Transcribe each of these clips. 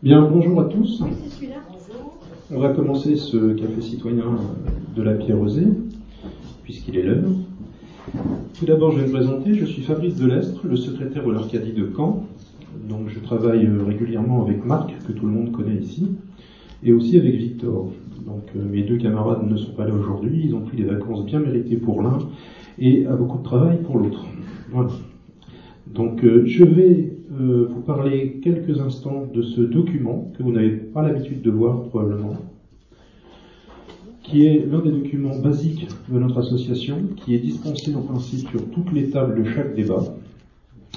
Bien, bonjour à tous. On va commencer ce café citoyen de la Pierre Rosée, puisqu'il est l'heure. Tout d'abord, je vais me présenter. Je suis Fabrice Delestre, le secrétaire de l'Arcadie de Caen. Donc, je travaille régulièrement avec Marc, que tout le monde connaît ici, et aussi avec Victor. Donc, euh, mes deux camarades ne sont pas là aujourd'hui. Ils ont pris des vacances bien méritées pour l'un et a beaucoup de travail pour l'autre. Voilà. Donc, euh, je vais vous parler quelques instants de ce document que vous n'avez pas l'habitude de voir probablement, qui est l'un des documents basiques de notre association, qui est dispensé en principe sur toutes les tables de chaque débat.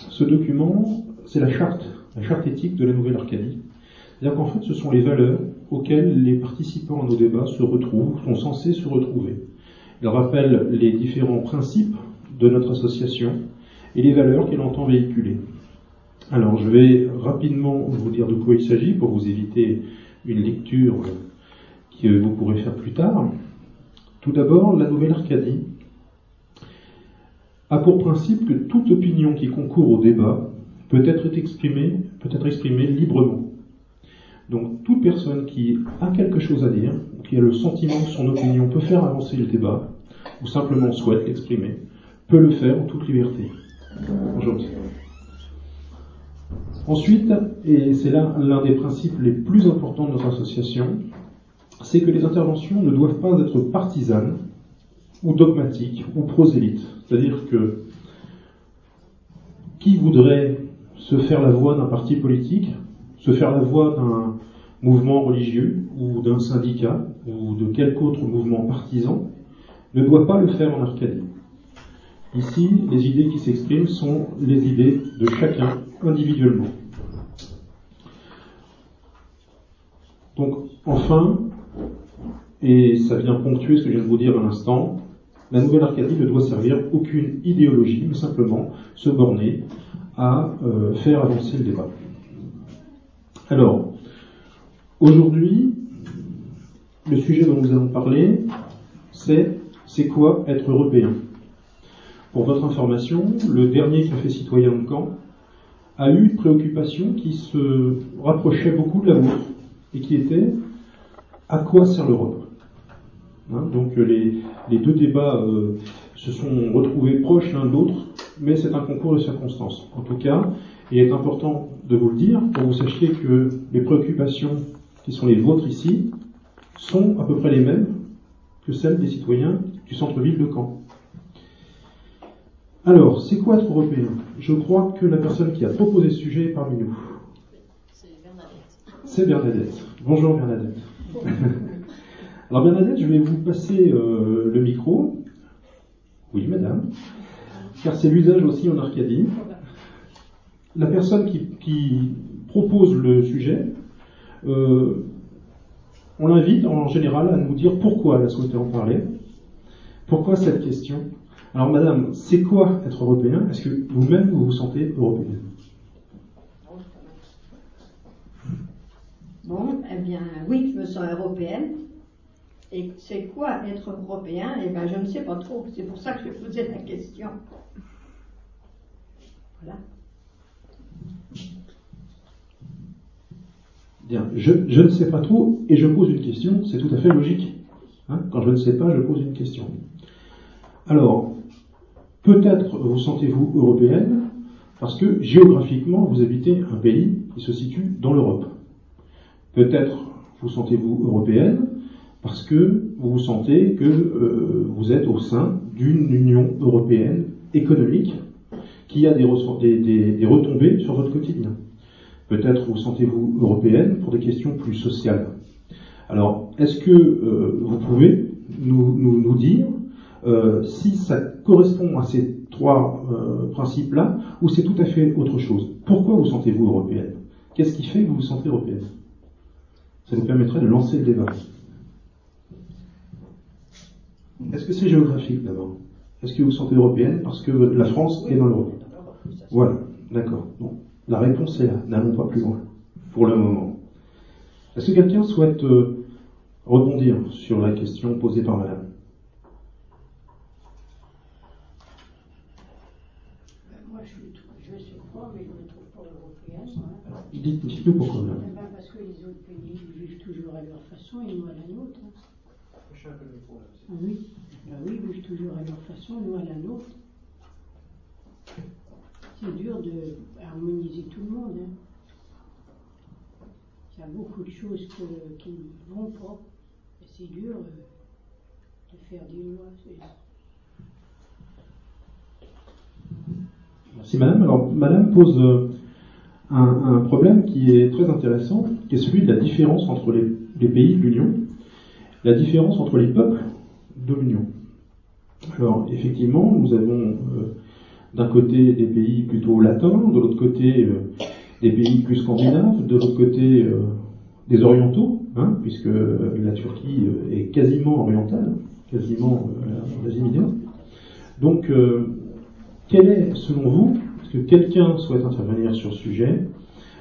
Ce document, c'est la charte, la charte éthique de la Nouvelle Arcadie. C'est-à-dire qu'en fait, ce sont les valeurs auxquelles les participants à nos débats se retrouvent, sont censés se retrouver. Il rappelle les différents principes de notre association et les valeurs qu'elle entend véhiculer. Alors, je vais rapidement vous dire de quoi il s'agit pour vous éviter une lecture que vous pourrez faire plus tard. Tout d'abord, la Nouvelle Arcadie a pour principe que toute opinion qui concourt au débat peut être exprimée, peut être exprimée librement. Donc, toute personne qui a quelque chose à dire, qui a le sentiment que son opinion peut faire avancer le débat, ou simplement souhaite l'exprimer, peut le faire en toute liberté. Bonjour. Ensuite, et c'est là l'un des principes les plus importants de notre association, c'est que les interventions ne doivent pas être partisanes ou dogmatiques ou prosélytes. C'est-à-dire que qui voudrait se faire la voix d'un parti politique, se faire la voix d'un mouvement religieux ou d'un syndicat ou de quelque autre mouvement partisan, ne doit pas le faire en Arcadie. Ici, les idées qui s'expriment sont les idées de chacun individuellement. Donc, enfin, et ça vient ponctuer ce que je viens de vous dire à l'instant, la nouvelle Arcadie ne doit servir aucune idéologie, mais simplement se borner à euh, faire avancer le débat. Alors, aujourd'hui, le sujet dont nous allons parler, c'est c'est quoi être européen? Pour votre information, le dernier café citoyen de Caen a eu une préoccupation qui se rapprochait beaucoup de la vôtre et qui était à quoi sert l'Europe hein, Donc les, deux débats euh, se sont retrouvés proches l'un de l'autre, mais c'est un concours de circonstances. En tout cas, il est important de vous le dire pour que vous sachiez que les préoccupations qui sont les vôtres ici sont à peu près les mêmes que celles des citoyens du centre-ville de Caen. Alors, c'est quoi être européen? Je crois que la personne qui a proposé ce sujet est parmi nous. C'est Bernadette. Bonjour Bernadette. Alors Bernadette, je vais vous passer euh, le micro. Oui, madame. Car c'est l'usage aussi en Arcadie. La personne qui, propose le sujet, euh, on l'invite en général à nous dire pourquoi elle a souhaité en parler. Pourquoi cette question? Alors madame, c'est quoi être européen? Est-ce que vous-même vous vous sentez européenne Bon, eh bien, oui, je me sens européenne. Et c'est quoi être européen? Eh bien, je ne sais pas trop. C'est pour ça que je posais la question. Voilà. Bien, je, ne sais pas trop et je pose une question, c'est tout à fait logique. Hein. Quand je ne sais pas, je pose une question. Alors, peut-être vous sentez-vous européenne parce que géographiquement, vous habitez un pays qui se situe dans l'Europe. Peut-être vous sentez-vous européenne parce que vous vous sentez que euh, vous êtes au sein d'une Union européenne économique qui a des, retombées sur votre quotidien. Peut-être vous sentez-vous européenne pour des questions plus sociales. Alors, est-ce que euh, vous pouvez nous, dire euh, si ça correspond à ces trois principes-là ou c'est tout à fait autre chose Pourquoi vous sentez-vous européenne? Qu'est-ce qui fait que vous vous sentez européenne? Ça nous permettrait de lancer le débat. Est-ce que c'est géographique d'abord? Est-ce que vous vous sentez européenne parce que la France est dans l'Europe? Voilà, d'accord. la réponse est là. N'allons pas plus loin pour le moment. Est-ce que quelqu'un souhaite euh, rebondir sur la question posée par Madame Moi, je, suis, je suis mais je ne me trouve pas Dites-nous pourquoi, parce que les autres pays vivent toujours à leur façon et nous à la nôtre. Hein. Ah oui, bah oui, ils vivent toujours à leur façon, nous à la nôtre. C'est dur de harmoniser tout le monde. Hein. Il y a beaucoup de choses qui ne vont pas. C'est dur euh, de faire des lois. Merci Madame. Alors Madame pose euh, un, problème qui est très intéressant, qui est celui de la différence entre les, pays de l'Union, la différence entre les peuples de l'Union. Alors effectivement, nous avons euh, d'un côté des pays plutôt latins, de l'autre côté euh, des pays plus scandinaves, de l'autre côté des orientaux, hein, puisque la Turquie est quasiment orientale, quasiment en Asie mineure. Donc quelle est, selon vous, que quelqu'un souhaite intervenir sur ce sujet,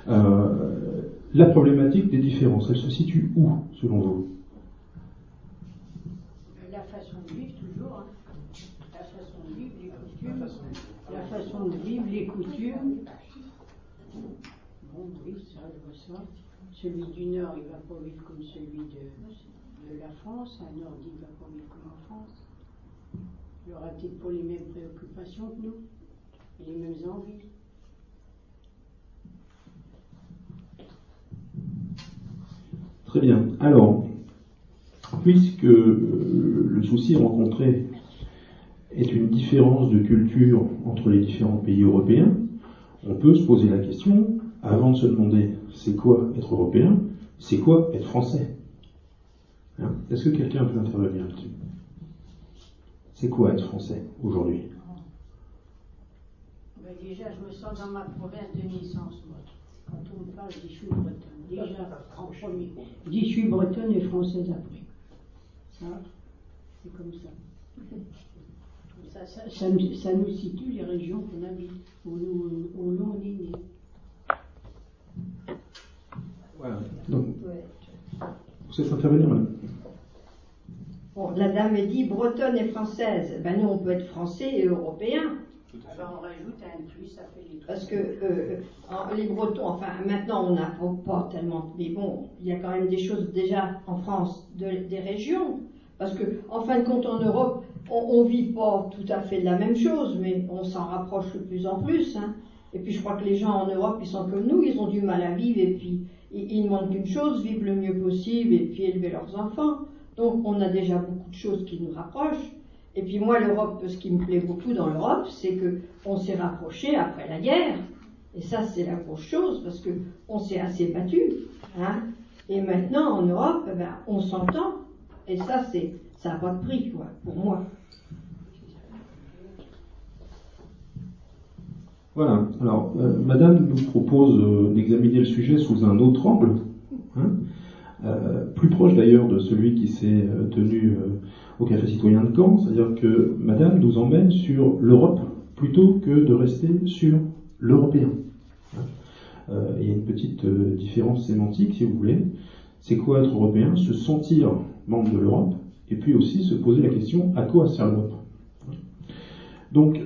euh, la problématique des différences Elle se situe où, selon vous? La façon de vivre, toujours. Hein. La façon de vivre, les coutumes. La façon de vivre, les coutumes. Bon, oui, ça, je vois ça. Celui du Nord, il ne va pas vivre comme celui de, la France. Un Nordique ne va pas vivre comme en France. Il aura peut-être pas les mêmes préoccupations que nous, les mêmes envies. Très bien. Alors, puisque euh, le souci rencontré est une différence de culture entre les différents pays européens, on peut se poser la question, avant de se demander c'est quoi être européen, c'est quoi être français hein? Est-ce que quelqu'un peut intervenir là-dessus? C'est quoi être français aujourd'hui? Déjà, je me sens dans ma province de naissance, moi. Quand on me parle, je dis je suis bretonne. Déjà, en premier. Je dis je suis bretonne et française après. Ça, c'est comme ça. Ça, ça, ça, nous, ça, nous, situe les régions qu'on habite, où, nous, où nous on est né. Voilà. Donc, vous êtes intervenir, madame Bon, la dame est dit bretonne et française. Ben nous, on peut être français et européen. Alors on rajoute un plus, ça fait les Parce que euh, les Bretons, enfin maintenant on n'a pas tellement, mais bon, il y a quand même des choses déjà en France, des régions. Parce que en fin de compte en Europe, on, ne vit pas tout à fait de la même chose, mais on s'en rapproche de plus en plus. Hein. Et puis je crois que les gens en Europe, ils sont comme nous, ils ont du mal à vivre et puis ils, ils demandent qu'une chose, vivre le mieux possible et puis élever leurs enfants. Donc on a déjà beaucoup de choses qui nous rapprochent. Et puis moi, l'Europe, ce qui me plaît beaucoup dans l'Europe, c'est que on s'est rapproché après la guerre. Et ça, c'est la grosse chose parce que on s'est assez battu. Hein. Et maintenant, en Europe, eh ben, on s'entend. Et ça, ça n'a pas de prix, quoi, pour moi. Voilà. Alors, euh, Madame nous propose euh, d'examiner le sujet sous un autre angle. Hein. Euh, plus proche d'ailleurs de celui qui s'est tenu au Café Citoyen de Caen, c'est-à-dire que Madame nous emmène sur l'Europe plutôt que de rester sur l'européen. il y a une petite différence sémantique, si vous voulez. C'est quoi être européen? Se sentir membre de l'Europe, et puis aussi se poser la question à quoi sert l'Europe? Donc,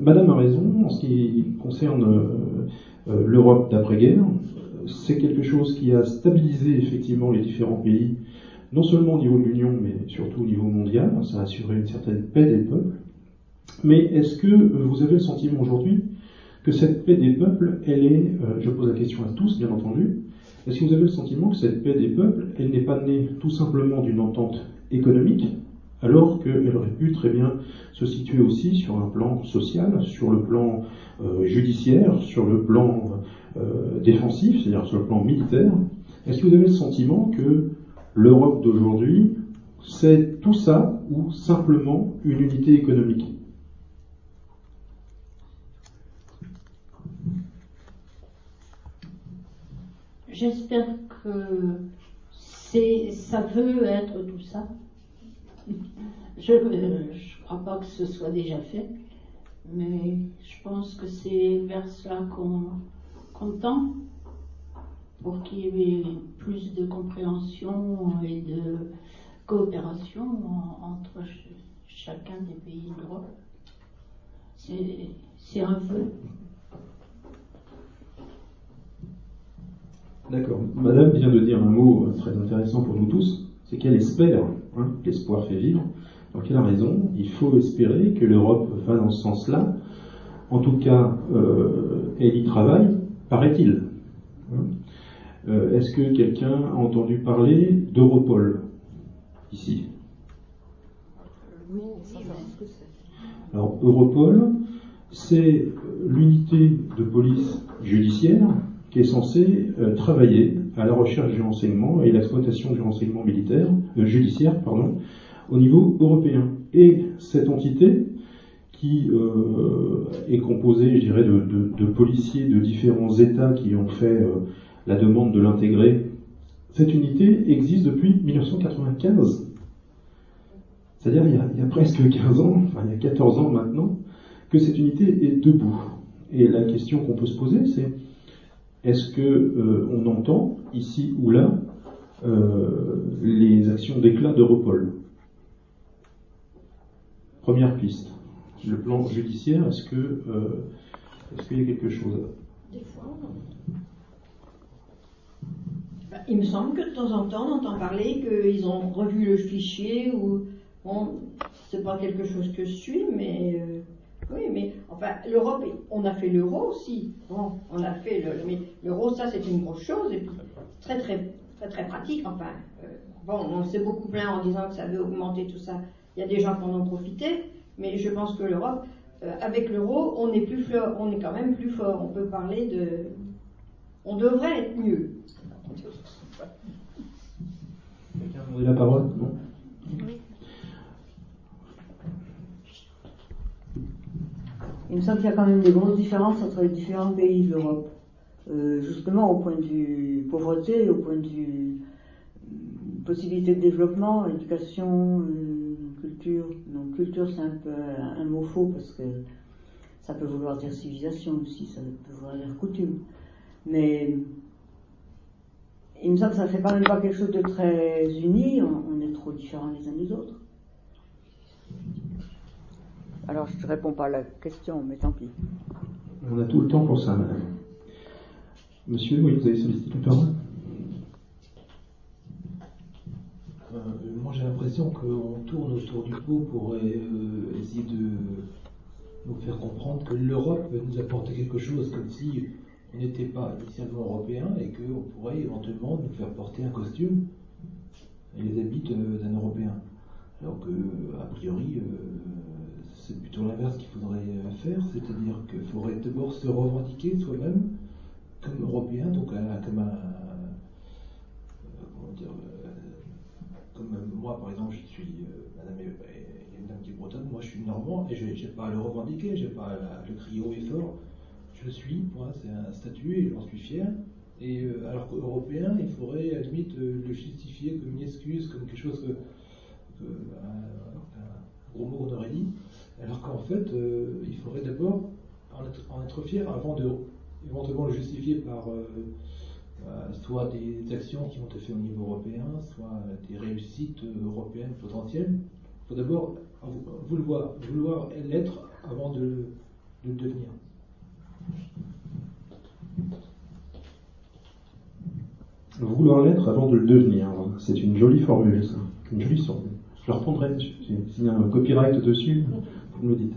Madame a raison en ce qui concerne l'Europe d'après-guerre c'est quelque chose qui a stabilisé effectivement les différents pays, non seulement au niveau de l'Union, mais surtout au niveau mondial. Ça a assuré une certaine paix des peuples. Mais est-ce que euh, vous avez le sentiment aujourd'hui que cette paix des peuples, elle est, euh, je pose la question à tous bien entendu, est-ce que vous avez le sentiment que cette paix des peuples, elle n'est pas née tout simplement d'une entente économique, alors qu'elle aurait pu très bien se situer aussi sur un plan social, sur le plan euh, judiciaire, sur le plan défensif, c'est-à-dire sur le plan militaire? Est-ce que vous avez le sentiment que l'Europe d'aujourd'hui, c'est tout ça ou simplement une unité économique? J'espère que ça veut être tout ça. Je ne crois pas que ce soit déjà fait, mais je pense que c'est vers cela qu'on tend pour qu'il y ait plus de compréhension et de coopération entre chacun des pays d'Europe. C'est un vœu. D'accord. Madame vient de dire un mot euh, très intéressant pour nous tous, c'est qu'elle espère, hein, l'espoir fait vivre. Donc elle a raison, il faut espérer que l'Europe va dans ce sens-là? En tout cas, euh, elle y travaille, paraît-il. Hein. Euh, est-ce que quelqu'un a entendu parler d'Europol ici? Alors Europol, c'est l'unité de police judiciaire qui est censée euh, travailler à la recherche du renseignement et l'exploitation du renseignement militaire, euh, judiciaire pardon, au niveau européen. Et cette entité, qui euh, est composée, je dirais, de, de, de, policiers de différents États qui ont fait la demande de l'intégrer, cette unité existe depuis 1995. C'est-à-dire il, il, y a presque 15 ans, enfin il y a 14 ans maintenant, que cette unité est debout. Et la question qu'on peut se poser, c'est est-ce que euh, on entend ici ou là euh, les actions d'éclat d'Europol? Première piste. Le plan judiciaire, est-ce que euh, est-ce qu'il y a quelque chose? Des fois, ben, il me semble que de temps en temps, on entend parler qu'ils ont revu le fichier ou bon, c'est pas quelque chose que je suis, mais euh, oui, mais enfin, l'Europe, on a fait l'euro aussi. Bon, on a fait mais l'euro, ça, c'est une grosse chose et puis très, très, très, très pratique. Enfin, euh, bon, on s'est beaucoup plaint en disant que ça avait augmenté tout ça. Il y a des gens qui en ont profité, mais je pense que l'Europe, euh, avec l'euro, on est plus on est quand même plus fort. On peut parler de, on devrait être mieux. Demandé la parole Non. Il me semble qu'il y a quand même des grosses différences entre les différents pays de l'Europe. Euh, justement au point de vue pauvreté, au point de vue euh, possibilité de développement, éducation, euh, culture. Donc culture c'est un peu un, un mot faux parce que ça peut vouloir dire civilisation aussi, ça peut vouloir dire coutume. Mais il me semble que ça fait quand même pas quelque chose de très uni, on, on est trop différents les uns des autres. Alors je ne réponds pas à la question, mais tant pis. On a tout le temps pour ça, madame. Monsieur, oui, vous avez sollicité la parole euh, Moi j'ai l'impression qu'on tourne autour du pot pour euh, essayer de nous faire comprendre que l'Europe nous apporte quelque chose, comme si n'était pas initialement européen et qu'on pourrait éventuellement nous faire porter un costume et les habits d'un Européen. Alors que, a priori, euh, c'est plutôt l'inverse qu'il faudrait faire, c'est-à-dire qu'il faudrait d'abord se revendiquer soi-même comme européen, donc comme un, comment dire, comme moi par exemple, je suis madame, a une dame qui est bretonne, moi je suis normand et je n'ai pas à le revendiquer, j'ai pas à le crier haut et fort. Je suis, point, c'est un statut et j'en suis fier. Et euh, alors qu'européen, il faudrait à euh, le justifier comme une excuse, comme quelque chose que, que un, gros mot on aurait dit. Alors qu'en fait, euh, il faudrait d'abord en être, en être, fier avant de éventuellement le justifier par euh, euh, soit des actions qui ont été faites au niveau européen, soit des réussites européennes potentielles. Il faut d'abord vouloir, vouloir l'être avant de, de, le devenir. Vouloir l'être avant de le devenir, c'est une jolie formule, ça. Une jolie formule. Je la reprendrai, s'il y a un copyright dessus, vous me le dites.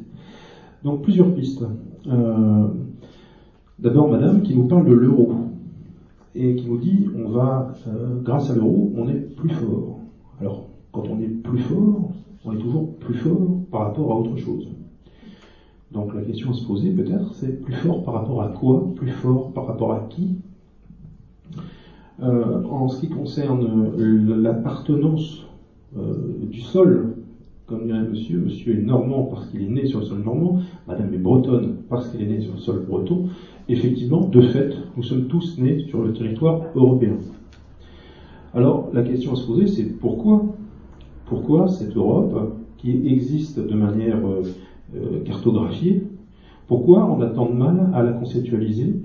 Donc plusieurs pistes. Euh, D'abord, madame, qui nous parle de l'euro et qui nous dit on va, euh, grâce à l'euro, on est plus fort. Alors, quand on est plus fort, on est toujours plus fort par rapport à autre chose. Donc la question à se poser peut-être, c'est plus fort par rapport à quoi Plus fort par rapport à qui? Euh, En ce qui concerne l'appartenance euh, du sol, comme dirait monsieur, monsieur est normand parce qu'il est né sur le sol normand, madame est bretonne parce qu'elle est née sur le sol breton, effectivement, de fait, nous sommes tous nés sur le territoire européen. Alors, la question à se poser, c'est pourquoi? Pourquoi cette Europe, qui existe de manière euh, euh, cartographiée, pourquoi on a tant de mal à la conceptualiser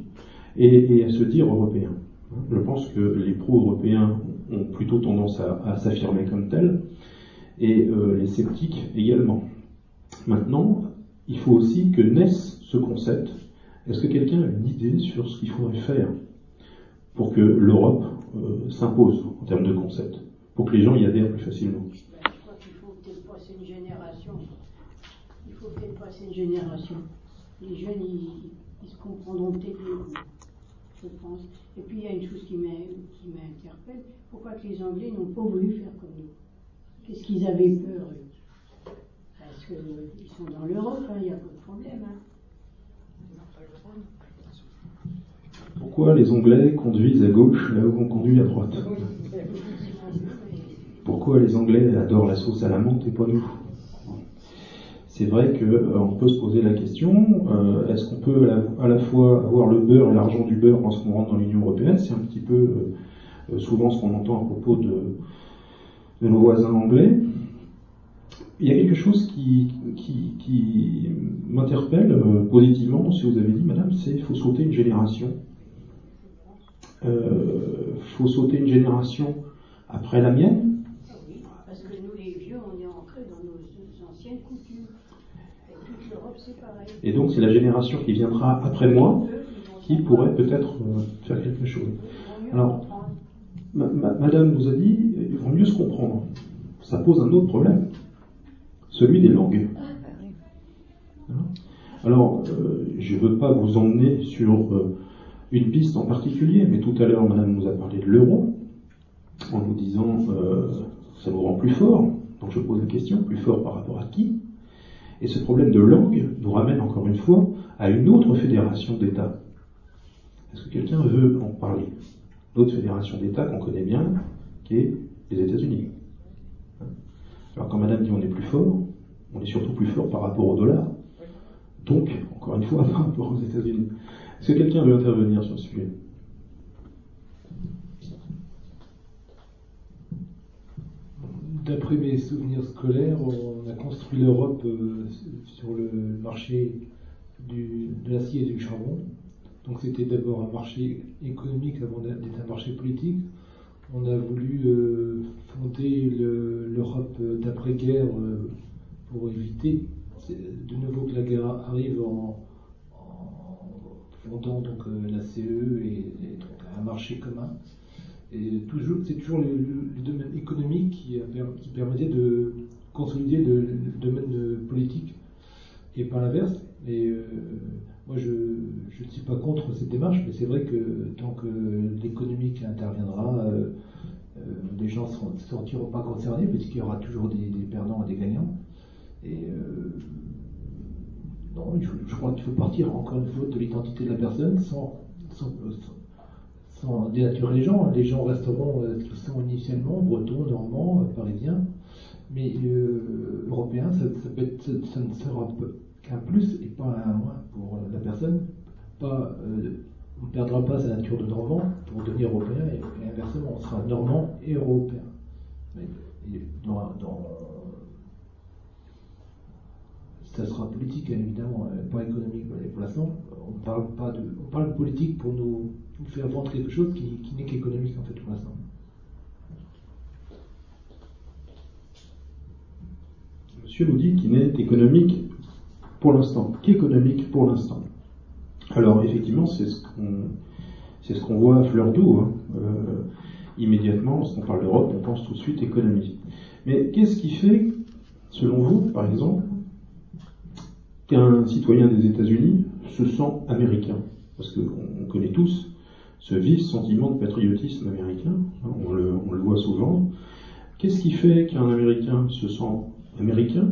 et, à se dire européen Je pense que les pro-européens ont plutôt tendance à, à s'affirmer comme tels, et euh, les sceptiques également. Maintenant, il faut aussi que naisse ce concept. Est-ce que quelqu'un a une idée sur ce qu'il faudrait faire pour que l'Europe euh, s'impose en termes de concept, pour que les gens y adhèrent plus facilement Ben, je crois qu'il faut peut-être passer une génération. Il faut peut-être passer une génération. Les jeunes, ils, ils se comprendront peut-être mieux, je pense. Et puis il y a une chose qui m'in- qui m'interpelle. Pourquoi que les Anglais n'ont pas voulu faire comme nous? Qu'est-ce qu'ils avaient peur eux? Parce qu'ils sont dans l'Europe, hein, il n'y a pas de problème. hein. Pourquoi les Anglais conduisent à gauche là où on conduit à droite? Pourquoi les Anglais adorent la sauce à la menthe et pas nous? C'est vrai qu'on peut se poser la question euh, est-ce qu'on peut à la, fois avoir le beurre et l'argent du beurre lorsqu'on rentre dans l'Union européenne? C'est un petit peu euh, euh, souvent ce qu'on entend à propos de, nos voisins anglais. Il y a quelque chose qui, qui, m'interpelle euh, positivement, que vous avez dit, madame, c'est qu'il faut sauter une génération. Il faut sauter une génération après la mienne, Ah oui, parce que nous, les vieux, on est ancrés dans nos anciennes coutumes. Et toute l'Europe, c'est pareil. Et donc c'est la génération qui viendra après moi qui pourrait peut-être euh, faire quelque chose. Alors, comprendre. Ma- ma- Madame nous a dit, il vaut mieux se comprendre. Ça pose un autre problème, celui des langues. Hein Alors, euh, je ne veux pas vous emmener sur euh, une piste en particulier, mais tout à l'heure, Madame nous a parlé de l'euro, en nous disant, ça nous rend plus fort. Donc je pose la question, plus fort par rapport à qui? Et ce problème de langue nous ramène encore une fois à une autre fédération d'États. Est-ce que quelqu'un veut en parler? L'autre fédération d'États qu'on connaît bien, qui est les États-Unis. Alors quand Madame dit on est plus fort, on est surtout plus fort par rapport au dollar. Donc, encore une fois, par rapport aux États-Unis. Est-ce que quelqu'un veut intervenir sur ce sujet? D'après mes souvenirs scolaires, construit l'Europe euh, sur le marché de l'acier et du charbon. Donc c'était d'abord un marché économique avant d'être un marché politique. On a voulu euh, fonder le- l'Europe d'après-guerre euh, pour éviter de nouveau que la guerre arrive en, fondant donc la CE et, et donc un marché commun. Et c'est toujours le, le- domaine économique qui, a qui permettait de consolider le, le domaine politique et pas l'inverse. Et euh, moi, je, ne suis pas contre cette démarche, mais c'est vrai que tant que l'économique interviendra, euh, euh, les gens ne se sentiront pas concernés, puisqu'il y aura toujours des, perdants et des gagnants. Et non, je crois qu'il faut partir encore une fois de l'identité de la personne sans, sans, dénaturer les gens. Les gens resteront initialement, bretons, normands, parisiens. Mais euh, européens, ça, peut être- ça- ne sera qu'un plus et pas un moins pour la personne. Euh, on ne perdra pas sa nature de normand pour devenir européen et, inversement, on sera normand et européen. Mais, dans- ça sera politique, hein, évidemment, euh, pas économique. Pour l'instant, on parle pas de, on parle politique pour nous, nous faire vendre quelque chose qui, qui n'est qu'économique en fait pour l'instant. Monsieur nous dit qu'il n'est économique pour l'instant, qu'économique pour l'instant? Alors effectivement, c'est ce qu'on voit à fleur d'eau. hein. Euh, immédiatement, lorsqu'on parle d'Europe, on pense tout de suite économie. Mais qu'est-ce qui fait, selon vous, par exemple, qu'un citoyen des États-Unis se sent américain? Parce qu'on on connaît tous ce vif sentiment de patriotisme américain, hein, on le voit souvent. Qu'est-ce qui fait qu'un Américain se sent américain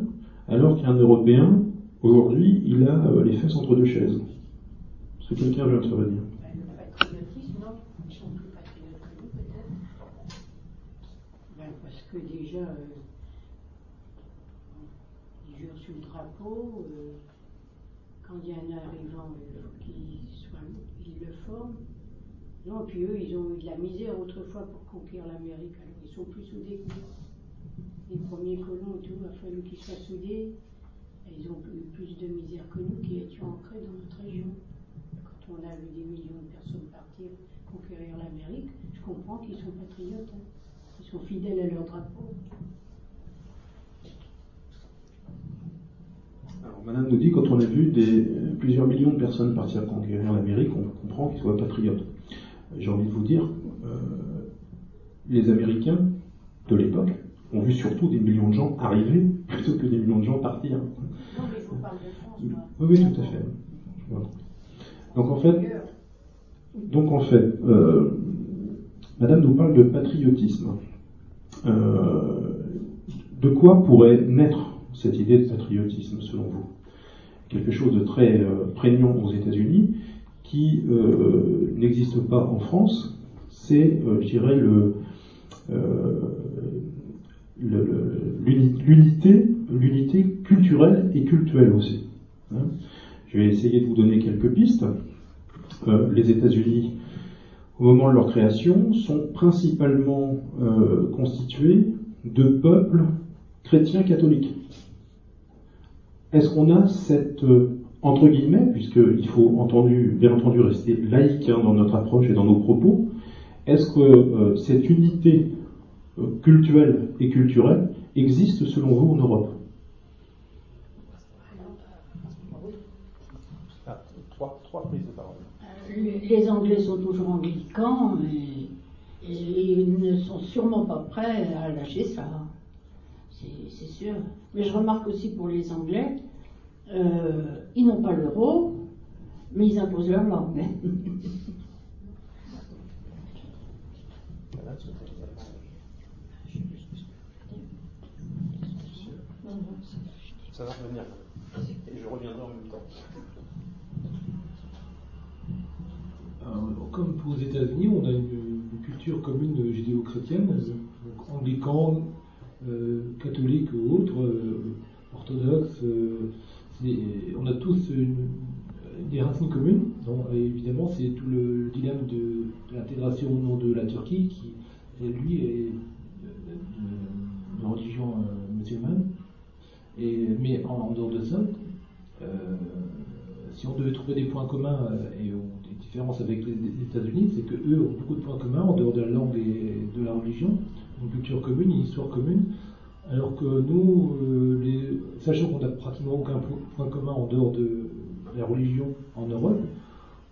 alors qu'un Européen, aujourd'hui, il a euh, les fesses entre deux chaises Est-ce que quelqu'un veut intervenir le patriotisme, non Ils sont plus patriotes que nous, peut-être. Parce que déjà, euh, ils jurent sur le drapeau. euh, quand il y a un arrivant, il faut qu'il le forme. Non, puis eux, ils ont eu de la misère autrefois pour conquérir l'Amérique. Alors, ils sont plus soudés que nous. Les premiers colons et tout, il a fallu qu'ils soient soudés. Ils ont eu plus de misère que nous qui étions ancrés dans notre région. Quand on a vu des millions de personnes partir conquérir l'Amérique, je comprends qu'ils sont patriotes. hein. Ils sont fidèles à leur drapeau. Alors, Madame nous dit quand on a vu des, plusieurs millions de personnes partir conquérir l'Amérique, on comprend qu'ils soient patriotes. j'ai envie de vous dire, les Américains de l'époque ont vu surtout des millions de gens arriver plutôt que des millions de gens partir. Non, mais je vous parle de France, Oui, oui, tout à fait. Donc en fait, donc en fait, euh, Madame nous parle de patriotisme. Euh, de quoi pourrait naître cette idée de patriotisme selon vous? Quelque chose de très euh, prégnant aux États-Unis qui n'existe pas en France, c'est, je dirais, le, l'unité, culturelle et culturelle aussi. Hein. Je vais essayer de vous donner quelques pistes. Euh, les États-Unis, au moment de leur création, sont principalement euh, constitués de peuples chrétiens catholiques. Est-ce qu'on a cette, euh, entre guillemets, puisqu'il faut entendu, bien entendu rester laïque hein, dans notre approche et dans nos propos, est-ce que cette unité culturelle et culturelle existe selon vous en Europe ah, trois, trois prises de parole les Anglais sont toujours anglicans et, ils ne sont sûrement pas prêts à lâcher ça. C'est sûr. Mais je remarque aussi pour les Anglais, euh, ils n'ont pas l'euro, mais ils imposent leur langue. Ça va revenir. Et je reviendrai en même temps. comme pour les États-Unis, on a une, culture commune judéo-chrétienne, anglican, euh, catholique ou autre, euh, orthodoxe. Euh, on a tous des racines communes. évidemment, c'est tout le dilemme de, l'intégration au nom de la Turquie, qui lui est de, religion musulmane. Mais en, dehors de ça, si on devait trouver des points communs et différence avec les États-Unis, c'est que eux ont beaucoup de points communs en dehors de la langue et de la religion, une culture commune, une histoire commune, alors que nous, euh, les, sachant qu'on n'a pratiquement aucun point commun en dehors de la religion en Europe,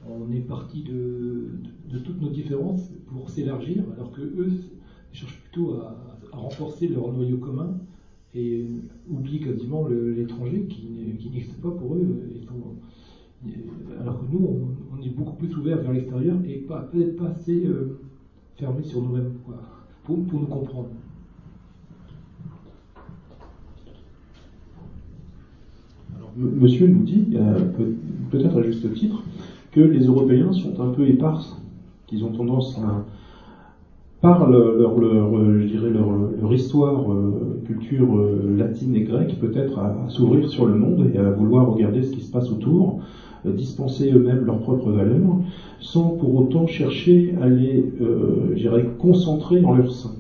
on est parti de, toutes nos différences pour s'élargir, alors que eux cherchent plutôt à, renforcer leur noyau commun et oublient quasiment l'étranger qui, n'existe pas pour eux. alors que nous, on est beaucoup plus ouvert vers l'extérieur et peut-être pas assez euh, fermé sur nous-mêmes pour, nous comprendre. monsieur nous dit, peut-être à juste titre, que les Européens sont un peu éparses, qu'ils ont tendance à, par leur, je dirais leur, histoire, euh, culture euh, latine et grecque, peut-être à s'ouvrir sur le monde et à vouloir regarder ce qui se passe autour, euh, dispenser eux-mêmes leurs propres valeurs, sans pour autant chercher à les, concentrer dans leur sein,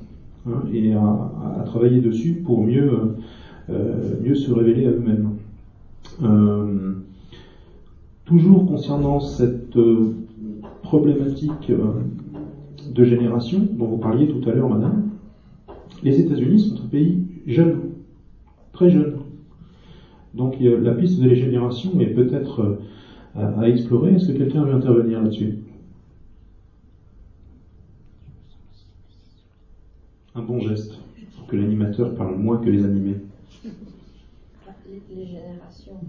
hein, et à, travailler dessus pour mieux, mieux se révéler à eux-mêmes. Toujours concernant cette problématique de génération dont vous parliez tout à l'heure, madame, les États-Unis sont un pays jeune, très jeune. Donc la piste de la génération est peut-être à, explorer. Est-ce que quelqu'un veut intervenir là-dessus? Un bon geste pour que l'animateur parle moins que les animés. Les, générations.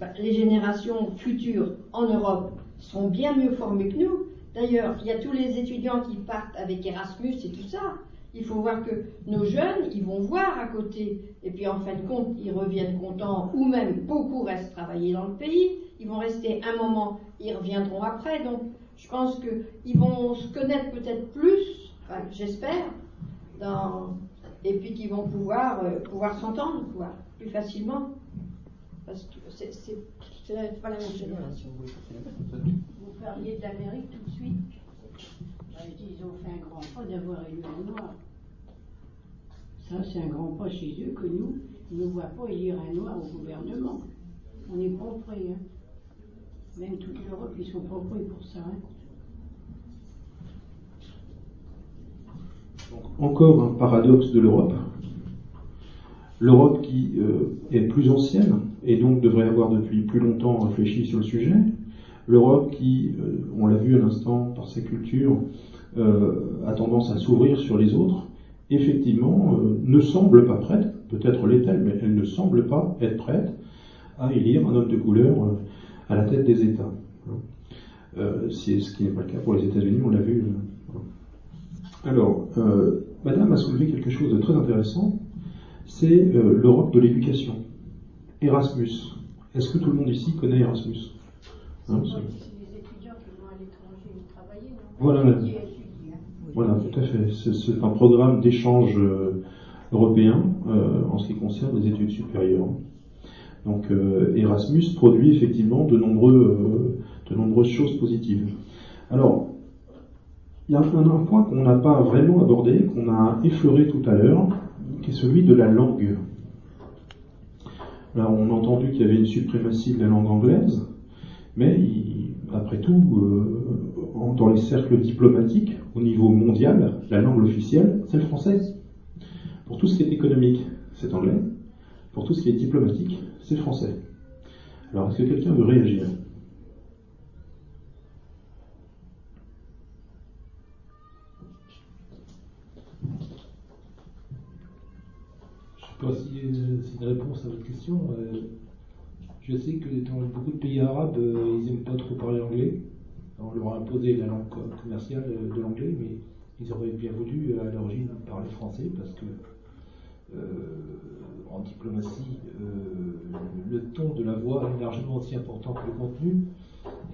Bah, les générations futures en Europe sont bien mieux formées que nous. D'ailleurs, il y a tous les étudiants qui partent avec Erasmus et tout ça. Il faut voir que nos jeunes, ils vont voir à côté, et puis en fin de compte, ils reviennent contents, ou même beaucoup restent travailler dans le pays. Ils vont rester un moment, ils reviendront après. Donc, je pense qu'ils vont se connaître peut-être plus, j'espère, et puis qu'ils vont pouvoir, euh, pouvoir s'entendre plus facilement. Parce que c'est pas la même génération. Vous parliez de l'Amérique tout de suite. Ils ont fait un grand pas d'avoir élu un noir. Ça, c'est un grand pas chez eux que nous, ils ne voient pas élire un noir au gouvernement. On est pas prêts. Hein. Même toute l'Europe, ils sont pas prêts pour ça. Hein. encore un paradoxe de l'Europe. L'Europe qui euh, est plus ancienne et donc devrait avoir depuis plus longtemps réfléchi sur le sujet, L'Europe qui, euh, on l'a vu à l'instant par sa culture, a tendance à s'ouvrir sur les autres, effectivement, ne semble pas prête, peut-être l'est-elle, mais elle ne semble pas être prête à élire un homme de couleur à la tête des États. ce qui n'est pas le cas pour les États-Unis, on l'a vu. Alors, Madame a soulevé quelque chose de très intéressant, c'est l'Europe de l'éducation. Erasmus. Est-ce que tout le monde ici connaît Erasmus? Hein, C'est les étudiants qui vont à l'étranger travailler, non? Voilà, hein. voilà, tout à fait. C'est un programme d'échange euh, européen euh, en ce qui concerne les études supérieures. Donc euh, Erasmus produit effectivement de, nombreux, de nombreuses choses positives. Alors, il y a un, un point qu'on n'a pas vraiment abordé, qu'on a effleuré tout à l'heure, qui est celui de la langue. Là, on a entendu qu'il y avait une suprématie de la langue anglaise, mais après tout, euh, dans les cercles diplomatiques, au niveau mondial, la langue officielle, c'est le français. Pour tout ce qui est économique, c'est anglais. Pour tout ce qui est diplomatique, c'est français. Alors, est-ce que quelqu'un veut réagir si c'est une réponse à votre question. Euh, je sais que dans beaucoup de pays arabes, euh, ils n'aiment pas trop parler anglais. On leur a imposé la langue commerciale de l'anglais, mais ils auraient bien voulu à l'origine parler français parce que euh, en diplomatie, le ton de la voix est largement aussi important que le contenu.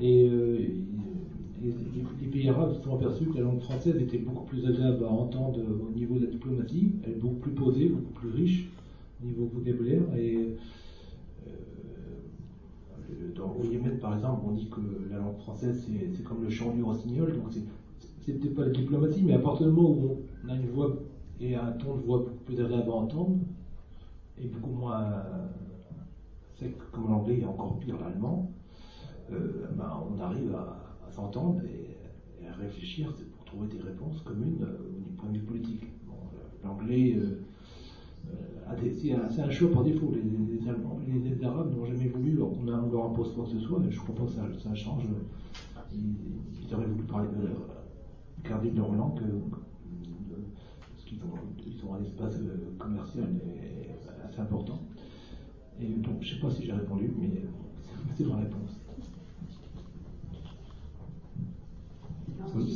Et les, pays arabes se sont aperçus que la langue française était beaucoup plus agréable à entendre au niveau de la diplomatie, elle est beaucoup plus posée, beaucoup plus riche niveau vocabulaire. Et euh, dans, au Yémen, par exemple, on dit que la langue française, c'est comme le chant du rossignol, donc c'est peut-être pas la diplomatie, mais à partir du moment où on a une voix et un ton de voix plus agréable à entendre, et beaucoup moins sec comme l'anglais et encore pire l'allemand, euh, ben, on arrive à, s'entendre et, à réfléchir pour trouver des réponses communes euh, du point de vue politique. l'anglais c'est un, choix par défaut. Les, les, les, Arabes n'ont jamais voulu, qu'on leur impose quoi que ce soit, je ne crois pas que ça, ça change. Ils, auraient voulu parler de, garder leur langue, parce qu'ils ont, un espace euh, commercial assez important. Et donc, je ne sais pas si j'ai répondu, mais c'est ma réponse. Parce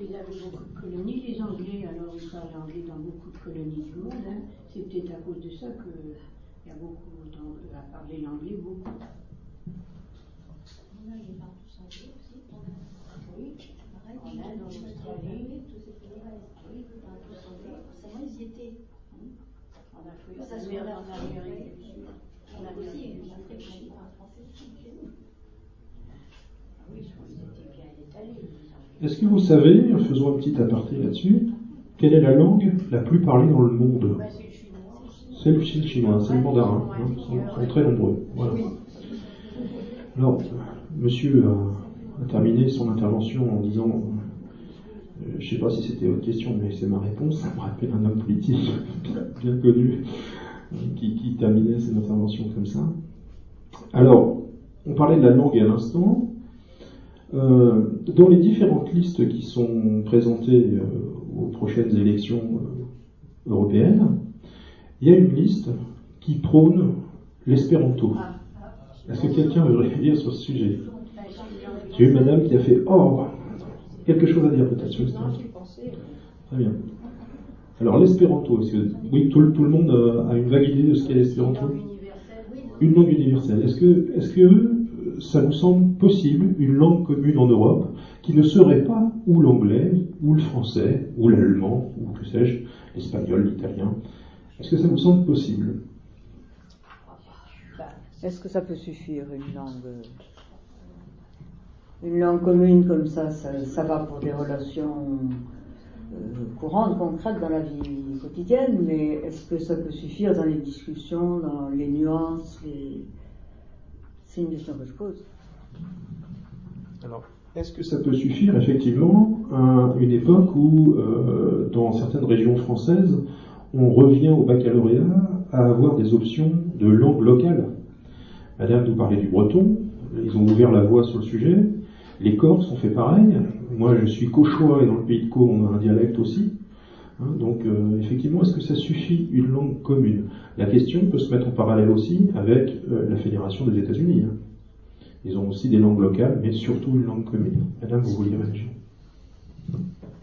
qu'ils avaient beaucoup de colonies, les Anglais, alors ils parlent anglais dans beaucoup de colonies du monde. Hein. C'est peut-être à cause de ça qu'il y a beaucoup d'anglais à parler l'anglais, beaucoup. Tous anglais aussi. Oui, pareil, en Inde, en Australie. Tous ces pays-là, oui, ils parlent tous anglais. Forcément, ils y étaient. En Afrique, en Amérique du Sud. En Afrique aussi, l'Afrique, ils parlent français aussi. Ah oui, ils étaient bien étalés. Est-ce que vous savez, faisons un petit aparté là-dessus, quelle est la langue la plus parlée dans le monde bah, C'est le chinois, c'est le mandarin. Hein, ils sont, très nombreux. Voilà. Alors, monsieur a, terminé son intervention en disant euh, je ne sais pas si c'était votre question, mais c'est ma réponse. Ça me rappelle un homme politique bien connu qui, qui, terminait ses interventions comme ça. Alors, on parlait de la langue à l'instant. Euh, dans les différentes listes qui sont présentées euh, aux prochaines élections euh, européennes, il y a une liste qui prône l'espéranto. Est-ce que quelqu'un veut réagir sur ce sujet? J'ai eu madame qui a fait Oh! Quelque chose à dire peut-être sur l'espéranto. Très bien. Alors l'espéranto, oui, tout, le monde a une vague idée de ce qu'est l'espéranto? Une langue universelle. Est-ce que, est-ce que ça nous semble possible, une langue commune en Europe, qui ne serait pas ou l'anglais, ou le français, ou l'allemand, ou que sais-je, l'espagnol, l'italien. Est-ce que ça vous semble possible? Est-ce que ça peut suffire, une langue Une langue commune comme ça, ça, va pour des relations euh, courantes, concrètes dans la vie quotidienne, mais est-ce que ça peut suffire dans les discussions, dans les nuances, les c'est une question que je pose. Alors, est-ce que ça peut suffire effectivement à une époque où, euh, dans certaines régions françaises, on revient au baccalauréat à avoir des options de langue locale? Madame nous parlait du breton. ils ont ouvert la voie sur le sujet. Les Corses ont fait pareil. Moi, je suis cauchois et dans le pays de Caux, on a un dialecte aussi. Hein, donc, euh, effectivement, est-ce que ça suffit une langue commune? La question peut se mettre en parallèle aussi avec euh, la Fédération des États-Unis. Hein. Ils ont aussi des langues locales, mais surtout une langue commune. Madame, vous vouliez réagir?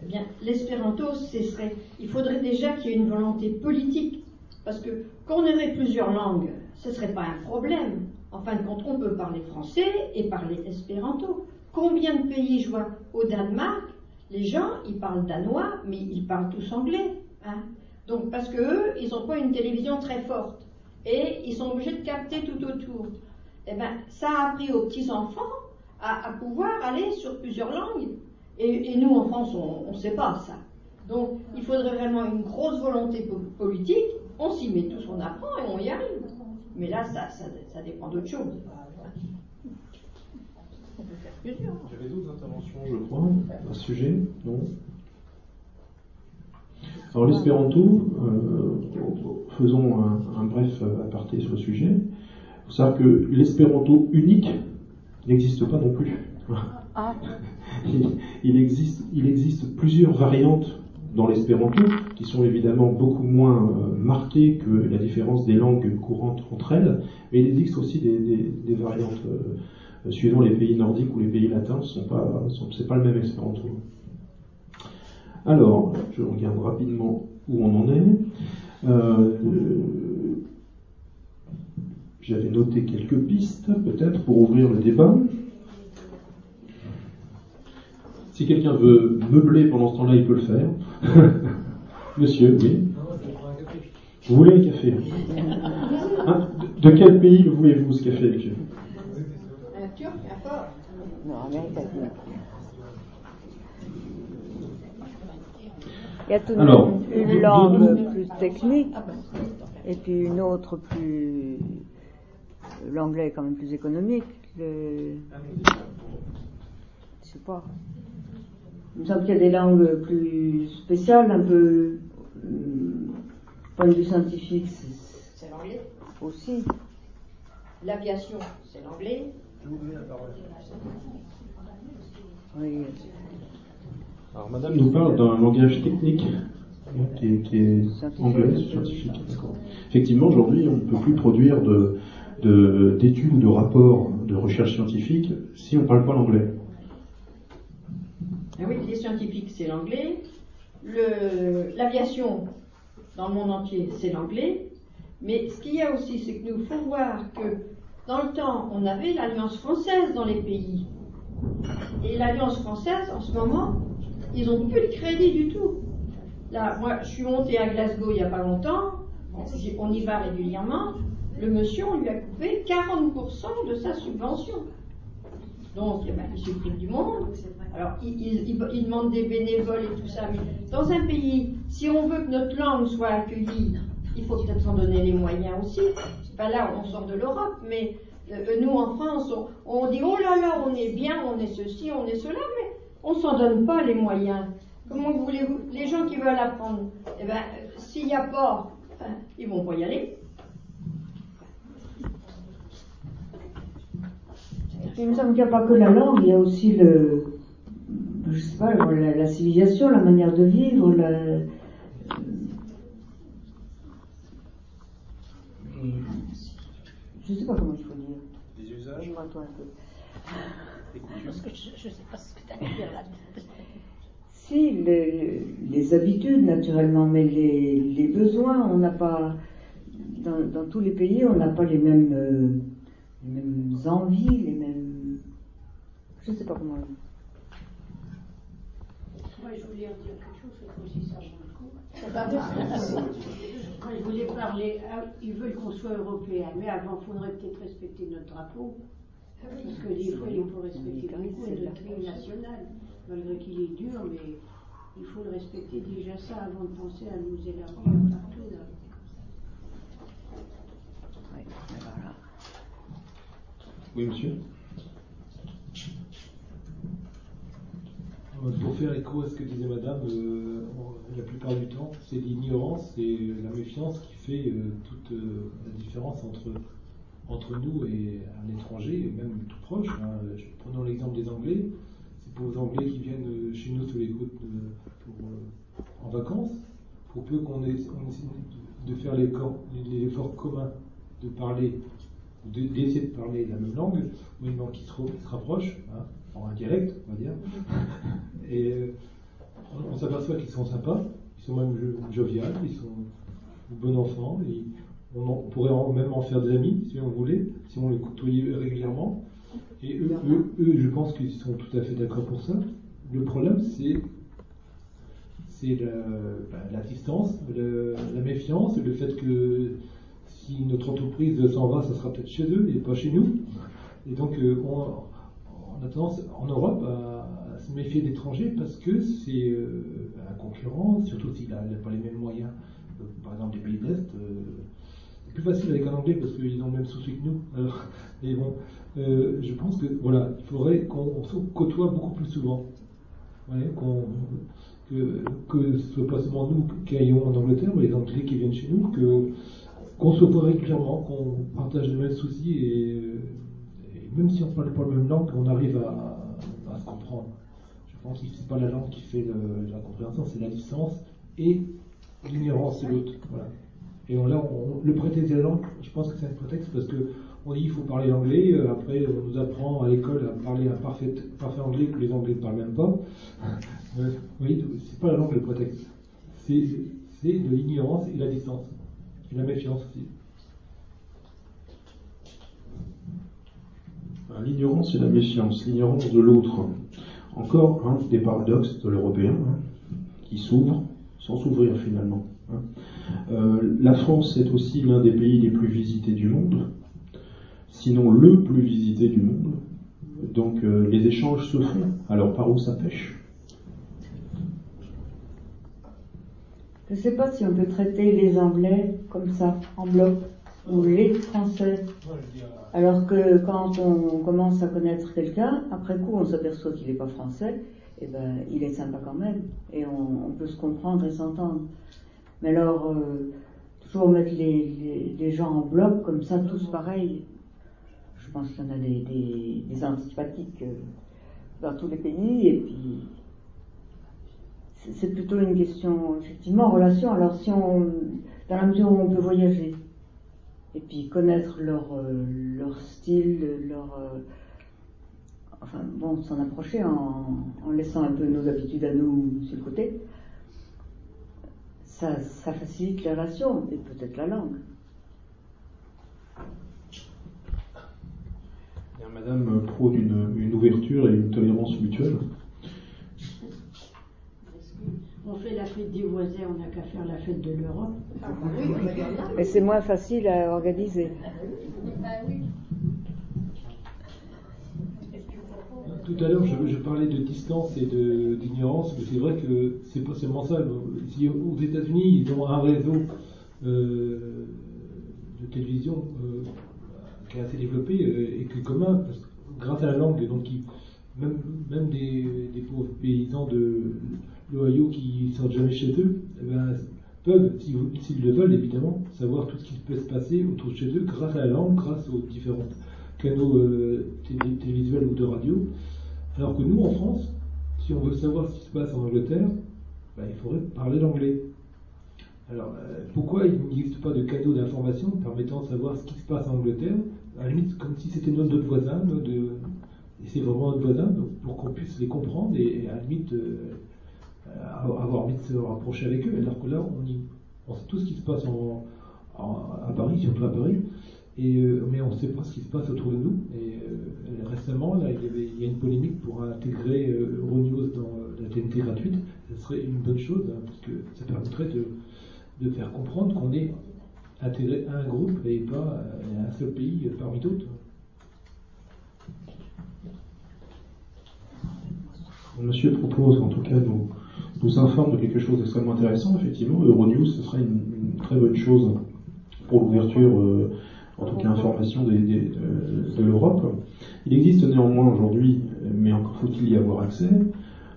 Eh bien, l'espéranto, ce serait, il faudrait déjà qu'il y ait une volonté politique, parce que qu'on aurait plusieurs langues, ce ne serait pas un problème. En fin de compte, on peut parler français et parler espéranto. Combien de pays, je au Danemark, les gens, ils parlent danois, mais ils parlent tous anglais. Hein. Donc, parce que eux, ils n'ont pas une télévision très forte. Et ils sont obligés de capter tout autour. Eh bien, ça a appris aux petits-enfants à, pouvoir aller sur plusieurs langues. Et, nous, en France, on ne sait pas ça. Donc, il faudrait vraiment une grosse volonté politique. On s'y met tous, on apprend et on y arrive. Mais là, ça, dépend d'autre chose. J'avais d'autres interventions, je crois, à ce sujet, non Alors l'espéranto, euh, faisons un, bref aparté sur le sujet. Il faut savoir que l'espéranto unique n'existe pas non plus. Ah. Il, existe, il existe plusieurs variantes dans l'espéranto qui sont évidemment beaucoup moins euh, marquées que la différence des langues courantes entre elles, mais il existe aussi des, variantes. Euh, suivant les pays nordiques ou les pays latins, ce n'est pas, pas le même espéranto. Alors, je regarde rapidement où on en est. Euh, j'avais noté quelques pistes, peut-être, pour ouvrir le débat. Si quelqu'un veut meubler pendant ce temps-là, il peut le faire. Monsieur, oui. Vous voulez un café? Hein, De quel pays voulez-vous ce café, monsieur? Il y a tout de même une langue plus technique et puis une autre plus. L'anglais est quand même plus économique. Le... Je sais pas. Il me semble qu'il y a des langues plus spéciales, un peu. Point de vue scientifique. C'est l'anglais Aussi. L'aviation, c'est l'anglais. Alors, Madame nous parle d'un langage technique qui est, anglais, scientifique. Effectivement, aujourd'hui, on ne peut plus produire d'études ou de rapports de recherche scientifique si on ne parle pas l'anglais. Ah oui, les scientifiques, c'est l'anglais. L'aviation, dans le monde entier, c'est l'anglais. Mais ce qu'il y a aussi, c'est que nous faut voir que dans le temps, on avait l'Alliance française dans les pays. Et l'Alliance française, en ce moment, ils n'ont plus de crédit du tout. Là, moi, je suis montée à Glasgow il n'y a pas longtemps, on y va régulièrement. Le monsieur, on lui a coupé 40% de sa subvention. Donc, eh ben, il supprime du monde. Alors, il, il, demande des bénévoles et tout ça. Mais dans un pays, si on veut que notre langue soit accueillie, il faut peut-être s'en donner les moyens aussi. C'est pas là on sort de l'Europe, mais euh, nous en France, on, dit oh là là, on est bien, on est ceci, on est cela, mais on s'en donne pas les moyens. Comment voulez-vous Les gens qui veulent apprendre, eh ben, s'il n'y a pas, hein, ils vont pas y aller. Il me semble qu'il n'y a pas que la langue, il y a aussi le, je sais pas, la, civilisation, la manière de vivre, la, je sais pas comment il faut dire. Les usages toi un peu. Parce que je ne sais pas ce que tu as à dire là. Si, les, les, habitudes naturellement, mais les, les besoins, on n'a pas. Dans, dans, tous les pays, on n'a pas les mêmes, euh, les mêmes envies, les mêmes. Je ne sais pas comment. Moi, je voulais dire quelque chose, c'est aussi ça le coup. Quand je voulais parler, ah, ils veulent qu'on soit européen, mais avant, il faudrait peut-être respecter notre drapeau. Parce que des fois, il faut respecter beaucoup notre pays national, malgré qu'il est dur, mais il faut le respecter déjà ça avant de penser à nous élargir partout. Oui, monsieur euh, Pour faire écho à ce que disait madame, euh, la plupart du temps, c'est l'ignorance et la méfiance qui fait euh, toute la différence entre entre nous et un étranger, même tout proche. Hein. Prenons l'exemple des Anglais. C'est pour les Anglais qui viennent chez nous sur les côtes en vacances. Pour peu qu'on ait, de faire l'effort commun de parler, d'essayer de parler la même langue, ou une langue qui se, rapproche, hein, en indirect, on va dire. Et euh, on, s'aperçoit qu'ils sont sympas, ils sont même joviales, ils sont bons enfants. on, pourrait même en faire des amis, si on voulait, si on les côtoyait régulièrement. Et eux, eux, je pense qu'ils sont tout à fait d'accord pour ça. Le problème, c'est c'est bah, la, distance, la méfiance, le fait que si notre entreprise s'en va, ça sera peut-être chez eux et pas chez nous. Et donc, euh, on, a tendance en Europe à, se méfier d'étrangers parce que c'est euh, un concurrent, surtout s'il n'a pas les mêmes moyens, euh, par exemple des pays de l'Est. c'est plus facile avec un anglais parce qu'ils ont le même souci que nous. mais bon, je pense que voilà, il faudrait qu'on se côtoie beaucoup plus souvent. que, que ce soit pas seulement nous qui aillons en Angleterre, mais les Anglais qui viennent chez nous, qu'on se voit régulièrement, qu'on partage les mêmes soucis et, même si on ne parle pas la même langue, on arrive à, se comprendre. Je pense que c'est pas la langue qui fait la compréhension, c'est la licence et l'ignorance, c'est l'autre. Voilà. Et là, le prétexte de la langue, je pense que c'est un prétexte parce que on dit qu'il faut parler anglais, euh, après on nous apprend à l'école à parler un parfait, parfait anglais que les anglais ne parlent même pas. Euh, vous voyez, c'est pas la langue le prétexte. C'est de l'ignorance et la distance. Et la méfiance aussi. L'ignorance et la méfiance, l'ignorance de l'autre. Encore un des paradoxes de l'européen, hein, qui s'ouvre sans s'ouvrir finalement. Hein. Euh, la France est aussi l'un des pays les plus visités du monde, sinon le plus visité du monde. Donc euh, les échanges se font. Alors par où ça pêche Je ne sais pas si on peut traiter les Anglais comme ça, en bloc, ou les Français. Alors que quand on commence à connaître quelqu'un, après coup on s'aperçoit qu'il n'est pas français, et eh ben il est sympa quand même, et on, peut se comprendre et s'entendre. Mais alors, euh, toujours mettre les, gens en bloc comme ça, tous pareils, je pense qu'il y en a des, des, antipathiques euh, dans tous les pays, et puis c'est plutôt une question, effectivement, relation. Alors, si on, dans la mesure où on peut voyager, et puis connaître leur, euh, leur style, leur. Euh, enfin, bon, s'en approcher en, laissant un peu nos habitudes à nous sur le côté, ça, ça facilite les relations, et peut-être la langue. Madame prône une, une ouverture et une tolérance mutuelle. On fait la fête des voisins, on n'a qu'à faire la fête de l'Europe. Mais c'est moins facile à organiser. Tout à l'heure, je, parlais de distance et d'ignorance, mais c'est vrai que c'est pas seulement ça. Si aux États-Unis, ils ont un réseau euh, de télévision euh, qui est assez développé euh, et qui est commun, grâce à la langue, donc même, même des, pauvres paysans de l'Ohio qui sortent jamais chez eux, eh ben, peuvent, s'ils le veulent évidemment, savoir tout ce qui peut se passer autour de chez eux grâce à la langue, grâce aux différents canaux euh, télévisuels ou de radio. Alors que nous, en France, si on veut savoir ce qui se passe en Angleterre, ben, il faudrait parler l'anglais. Alors, euh, pourquoi il n'existe pas de canaux d'information permettant de savoir ce qui se passe en Angleterre? À la limite, comme si c'était notre voisin, de, et c'est vraiment notre voisin, pour qu'on puisse les comprendre et, à la limite euh, avoir envie de se rapprocher avec eux. Alors que là, on, y, tout ce qui se passe à Paris, surtout à Paris, euh, mais on ne sait pas ce qui se passe autour de nous. Et récemment, là, il y, avait, a une polémique pour intégrer Euronews dans la TNT gratuite. Ce serait une bonne chose, hein, parce que ça permettrait de de faire comprendre qu'on est intégré à un groupe et pas à un seul pays parmi d'autres. Monsieur propose, en tout cas, nous, nous informe de quelque chose d'extrêmement intéressant. Effectivement, Euronews, ce serait une, très bonne chose pour l'ouverture, euh, en tout cas, information de, l'Europe. Il existe néanmoins aujourd'hui, mais encore faut-il y avoir accès,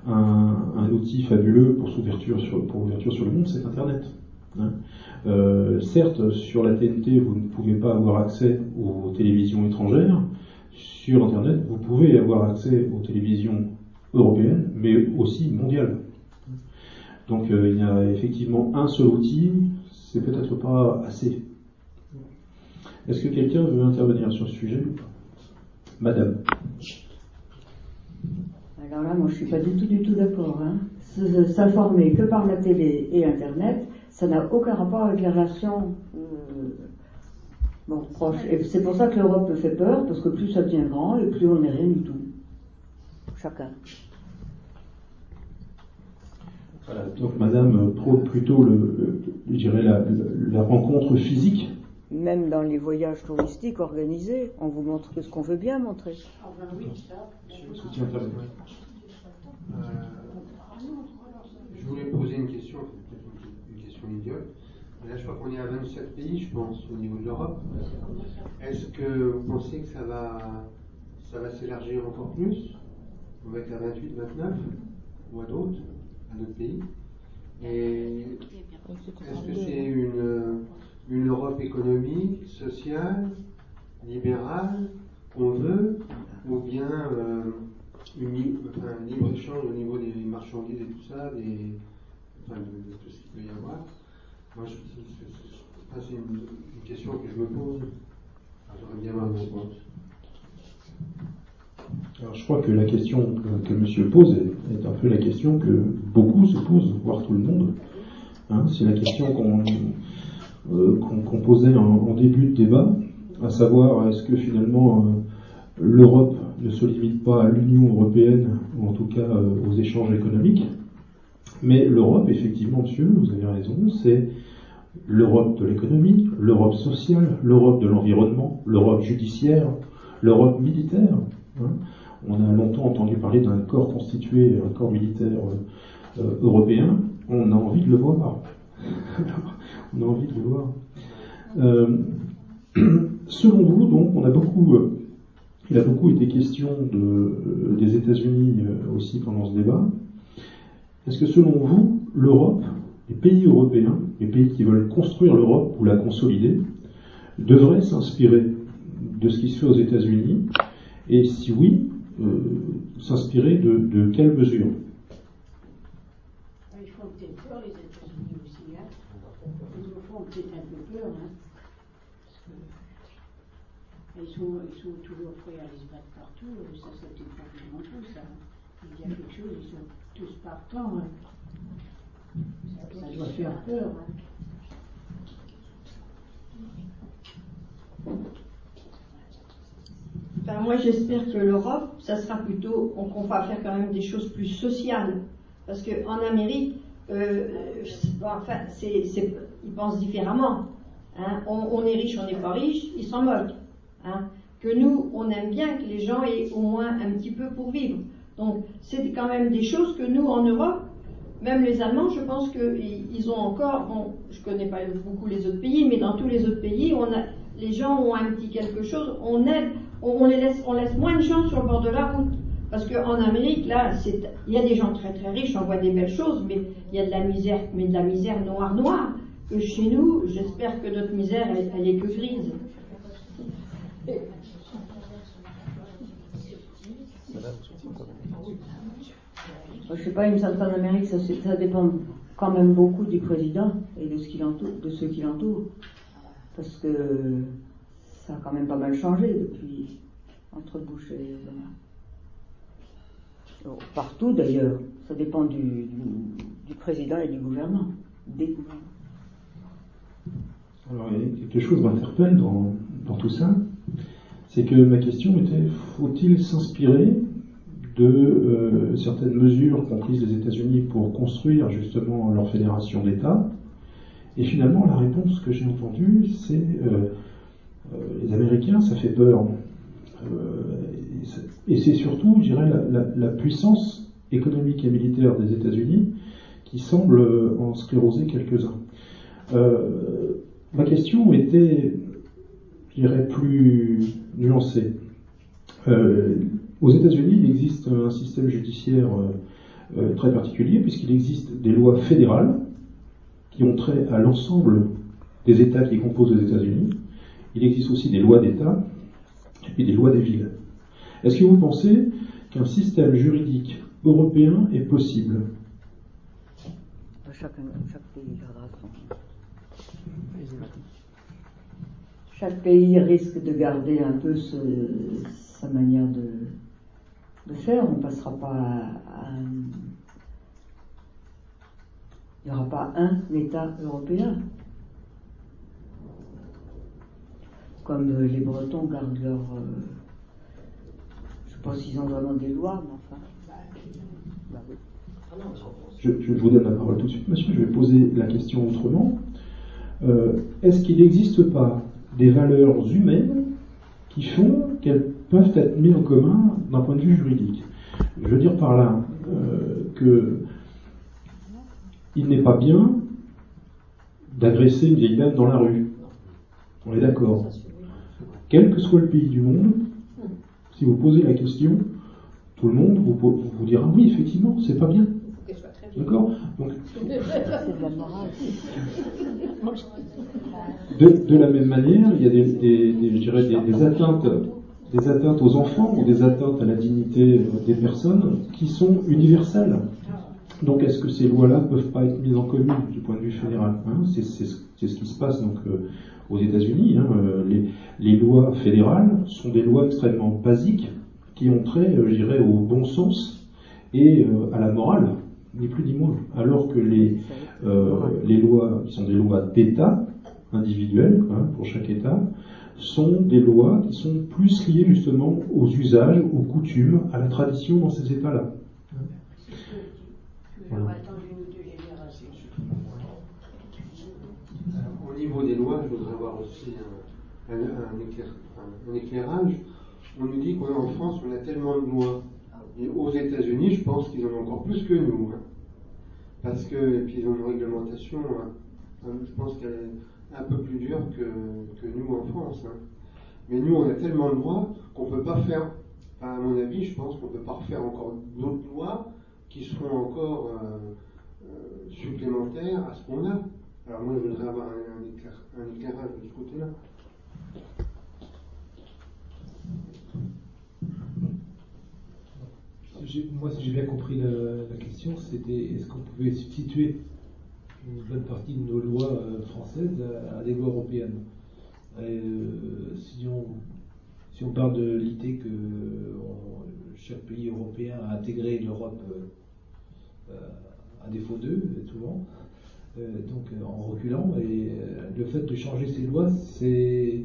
un, outil fabuleux pour, ouverture sur, sur le monde, c'est Internet. Hein. Euh, certes, sur la TNT, vous ne pouvez pas avoir accès aux télévisions étrangères. Sur Internet, vous pouvez avoir accès aux télévisions européennes, mais aussi mondiales. Donc euh, il y a effectivement un seul outil, c'est peut-être pas assez. Est-ce que quelqu'un veut intervenir sur ce sujet Madame. Alors là, moi, je suis pas du tout, du tout d'accord. Hein. S'informer que par la télé et Internet, ça n'a aucun rapport avec les relations euh, proches. Et c'est pour ça que l'Europe me fait peur, parce que plus ça devient grand et plus on n'est rien du tout. Chacun. Voilà, donc Madame prône plutôt le, je dirais la, la, rencontre physique. Même dans les voyages touristiques organisés, on vous montre ce qu'on veut bien montrer. Euh, je voulais poser une question, une question idiote. Là, je crois qu'on est à 27 pays, je pense, au niveau de l'Europe. Est-ce que vous pensez que ça va, ça va s'élargir encore plus? On va être à 28, 29 ou à d'autres, d'autres pays Et est-ce que c'est une, une Europe économique, sociale, libérale qu'on veut, ou bien euh, une, un libre-échange au niveau des marchandises et tout ça, des, enfin, de, tout ce qu'il peut y avoir? Moi, c'est une, une, question que je me pose. J'aurais bien ma réponse. Je crois que la question que, monsieur pose est, un peu la question que beaucoup se posent, voire tout le monde. Hein, c'est la question qu'on euh, posait en, en, début de débat, à savoir est-ce que finalement euh, l'Europe ne se limite pas à l'Union européenne, ou en tout cas euh, aux échanges économiques. Mais l'Europe, effectivement, monsieur, vous avez raison, c'est l'Europe de l'économie, l'Europe sociale, l'Europe de l'environnement, l'Europe judiciaire, l'Europe militaire. Hein. On a longtemps entendu parler d'un corps constitué, un corps militaire euh, euh, européen. On a envie de le voir. on a envie de le voir. Euh, selon vous, donc, on a beaucoup il a beaucoup été question de, euh, des États-Unis euh, aussi pendant ce débat. Est-ce que selon vous, l'Europe, les pays européens, les pays qui veulent construire l'Europe ou la consolider, devraient s'inspirer de ce qui se fait aux États-Unis? Et si oui, euh, s'inspirer de, de quelles mesures? Ils font peut-être peur, les États-Unis aussi. Hein. Ils nous font peut-être un peu peur. Hein. Ils sont, ils sont toujours prêts à aller se battre partout, ça c'était pas vraiment tout. Il y a quelque chose, ils sont tous partants. Hein. Ça, ça, doit faire peur. Hein. Moi j'espère que l'Europe, ça sera plutôt, qu'on va faire quand même des choses plus sociales. Parce qu'en Amérique, euh, enfin, c'est, c'est, ils pensent différemment. Hein. On, est riche, on n'est pas riche, ils s'en moquent. Hein, que nous, on aime bien que les gens aient au moins un petit peu pour vivre. Donc, c'est quand même des choses que nous, en Europe, même les Allemands, je pense qu'ils ont encore, bon, je connais pas beaucoup les autres pays, mais dans tous les autres pays, on a, les gens ont un petit quelque chose, on aide, on, les laisse, on laisse moins de gens sur le bord de la route. Parce qu'en Amérique, là, il y a des gens très très riches, on voit des belles choses, mais il y a de la misère, mais de la misère noire noire. Que chez nous, j'espère que notre misère, elle, elle est que grise. Je sais pas, il me semble Amérique, ça, ça, dépend quand même beaucoup du président et de, ce qui de ceux qui l'entourent. Parce que ça a quand même pas mal changé depuis entre Bush et Obama. Partout d'ailleurs, ça dépend du, président et du gouvernement, des gouvernements. Alors, il y a quelque chose m'interpelle dans, tout ça, c'est que ma question était faut-il s'inspirer de euh, certaines mesures qu'ont prises les États-Unis pour construire justement leur fédération d'États Et finalement, la réponse que j'ai entendue, c'est euh, les Américains, ça fait peur. et c'est surtout, je dirais, la, puissance économique et militaire des États-Unis qui semble en scléroser quelques-uns. ma question était je dirais, plus nuancé. Euh, aux États-Unis, il existe un système judiciaire euh, euh, très particulier puisqu'il existe des lois fédérales qui ont trait à l'ensemble des États qui composent les États-Unis. Il existe aussi des lois d'État et puis des lois des villes. Est-ce que vous pensez qu'un système juridique européen est possible? Chaque, pays Chaque pays risque de garder un peu sa manière de, faire. On ne passera pas à, Il n'y aura pas un État européen. Comme les Bretons gardent leur. Euh, je ne sais pas s'ils ont vraiment des lois, mais enfin. Bah je, vous donne la parole tout de suite, monsieur. Je vais poser la question autrement. Euh, est-ce qu'il n'existe pas des valeurs humaines qui font qu'elles peuvent être mises en commun d'un point de vue juridique? Je veux dire par là euh, que il n'est pas bien d'agresser une vieille dame dans la rue. On est d'accord. Quel que soit le pays du monde, si vous posez la question, tout le monde vous, vous dira oui, effectivement, c'est pas bien. D'accord? De, la même manière, il y a des, des, atteintes, des atteintes aux enfants ou des atteintes à la dignité des personnes qui sont universelles. Donc est-ce que ces lois-là ne peuvent pas être mises en commune du point de vue fédéral hein C'est ce qui se passe. Donc euh, aux États-Unis. Hein. Euh, les, les, lois fédérales sont des lois extrêmement basiques qui ont trait, euh, je dirais, au bon sens et à la morale ni plus ni moins. Alors que les, euh, les lois, qui sont des lois d'État, individuelles, hein, pour chaque État, sont des lois qui sont plus liées justement aux usages, aux coutumes, à la tradition dans ces États-là. Niveau des lois, je voudrais avoir aussi un, éclairage. On nous dit qu'en France, on a tellement de lois et aux États-Unis, je pense qu'ils en ont encore plus que nous. Hein. Parce que, puis ils ont une réglementation, hein. Hein, je pense qu'elle est un peu plus dure que, que nous en France. Mais nous, on a tellement de lois qu'on ne peut pas faire, à mon avis, je pense qu'on ne peut pas refaire encore d'autres lois qui seront encore euh, euh, supplémentaires à ce qu'on a. Alors moi, je voudrais avoir un, un éclairage de ce côté-là. moi, si j'ai bien compris la, question, c'était est-ce qu'on pouvait substituer une bonne partie de nos lois euh, françaises à, des lois européennes? Euh, si, on, si on parle de l'idée que chaque pays européen a intégré l'Europe euh, à défaut d'eux, souvent, donc en reculant, et le fait de changer ces lois, c'est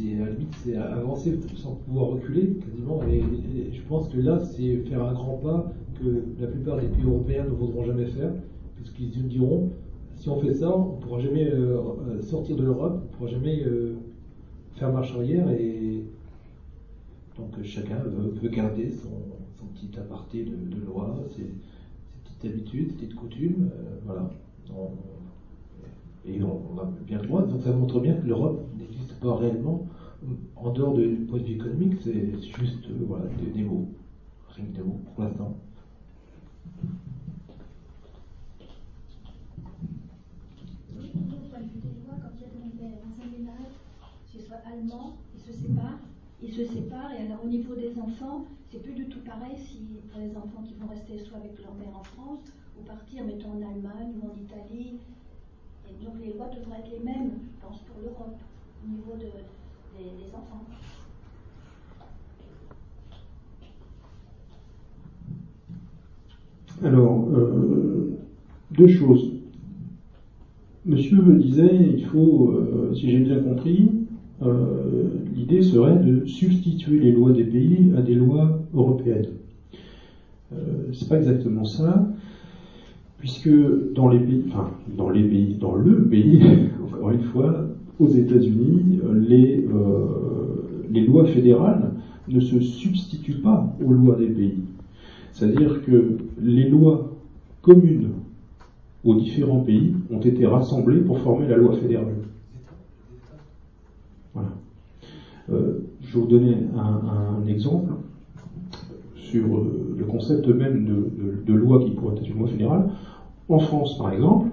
à la limite c'est avancer sans pouvoir reculer quasiment. Et, je pense que là, c'est faire un grand pas que la plupart des pays européens ne voudront jamais faire, puisqu'ils diront si on fait ça, on ne pourra jamais euh, euh, sortir de l'Europe, on ne pourra jamais euh, faire marche arrière. Et donc chacun veut, garder son, petit aparté de, loi, ses, petites habitudes, ses petites coutumes. voilà. Et on, a bien le droit. Donc ça montre bien que l'Europe n'existe pas réellement en dehors du point de vue économique. C'est juste euh, voilà, des, mots. Rien que des mots pour l'instant. soit allemand, ils se séparent, ils se séparent, et alors au niveau des enfants, c'est plus du tout pareil si pour les enfants qui vont rester soit avec leur mère en France, ou partir, mettons en Allemagne ou en Italie, donc les lois devraient être les mêmes, je pense, pour l'Europe, au niveau de, des, enfants. Alors, euh, deux choses. Monsieur me disait, il faut, euh, si j'ai bien compris, euh, l'idée serait de substituer les lois des pays à des lois européennes. c'est pas exactement ça puisque dans les pays, enfin, dans les pays, dans le pays, encore une fois, aux États-Unis, les, euh, les lois fédérales ne se substituent pas aux lois des pays. C'est-à-dire que les lois communes aux différents pays ont été rassemblées pour former la loi fédérale. Voilà. Euh, je vais vous donner un, exemple sur euh, le concept même de loi qui pourrait être une loi fédérale. En France, par exemple,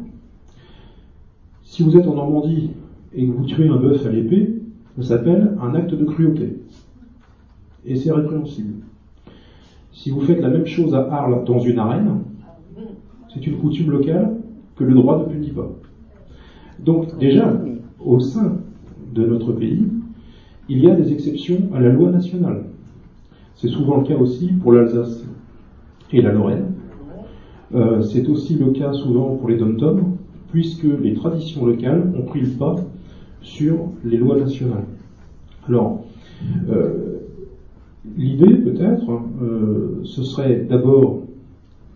Si vous êtes en Normandie et que vous tuez un bœuf à l'épée, ça s'appelle un acte de cruauté. Et c'est répréhensible. Si vous faites la même chose à Arles dans une arène, c'est une coutume locale que le droit ne punit pas. Donc déjà, au sein de notre pays, il y a des exceptions à la loi nationale. C'est souvent le cas aussi pour l'Alsace et la Lorraine. Euh, c'est aussi le cas souvent pour les dom puisque les traditions locales ont pris le pas sur les lois nationales. Alors, euh, l'idée peut-être, euh, ce serait d'abord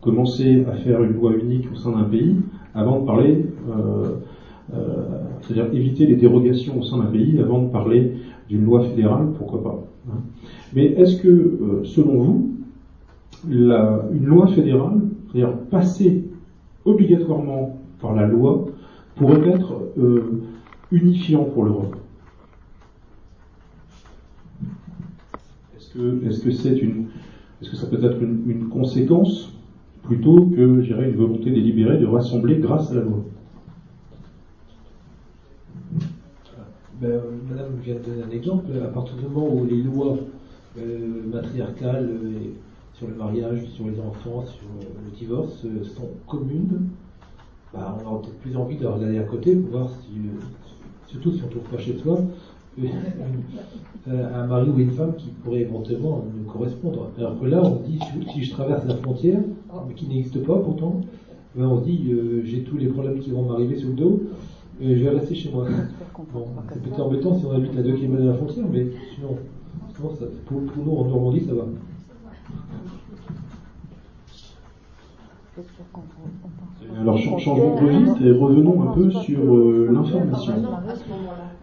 commencer à faire une loi unique au sein d'un pays avant de parler, c'est-à-dire éviter les dérogations au sein d'un pays avant de parler d'une loi fédérale, pourquoi pas. Hein. Mais est-ce que, selon vous, une loi fédérale, c'est-à-dire passer obligatoirement par la loi, pourrait être euh, unifiant pour l'Europe. Est-ce que, c'est une, est-ce que ça peut être une, conséquence plutôt que, j'irais, une volonté délibérée de rassembler grâce à la loi? Ben, Madame vient de donner un exemple. À partir du moment où les lois euh, matriarcales euh, sur le mariage, sur les enfants, sur le divorce euh, sont communes, bah, on aura peut-être plus envie de regarder à côté pour voir si, euh, surtout si on ne trouve pas chez soi, un mari ou une femme qui pourrait éventuellement nous correspondre. Alors que là, on dit, si je traverse la frontière, mais qui n'existe pas pourtant, ben on se dit, euh, j'ai tous les problèmes qui vont m'arriver sous le dos, je vais rester chez moi. c'est peut-être embêtant si on habite à 2 km de la frontière, mais sinon, pour, pour, nous en Normandie, ça va. Alors changeons de registre et revenons un peu sur euh, l'information.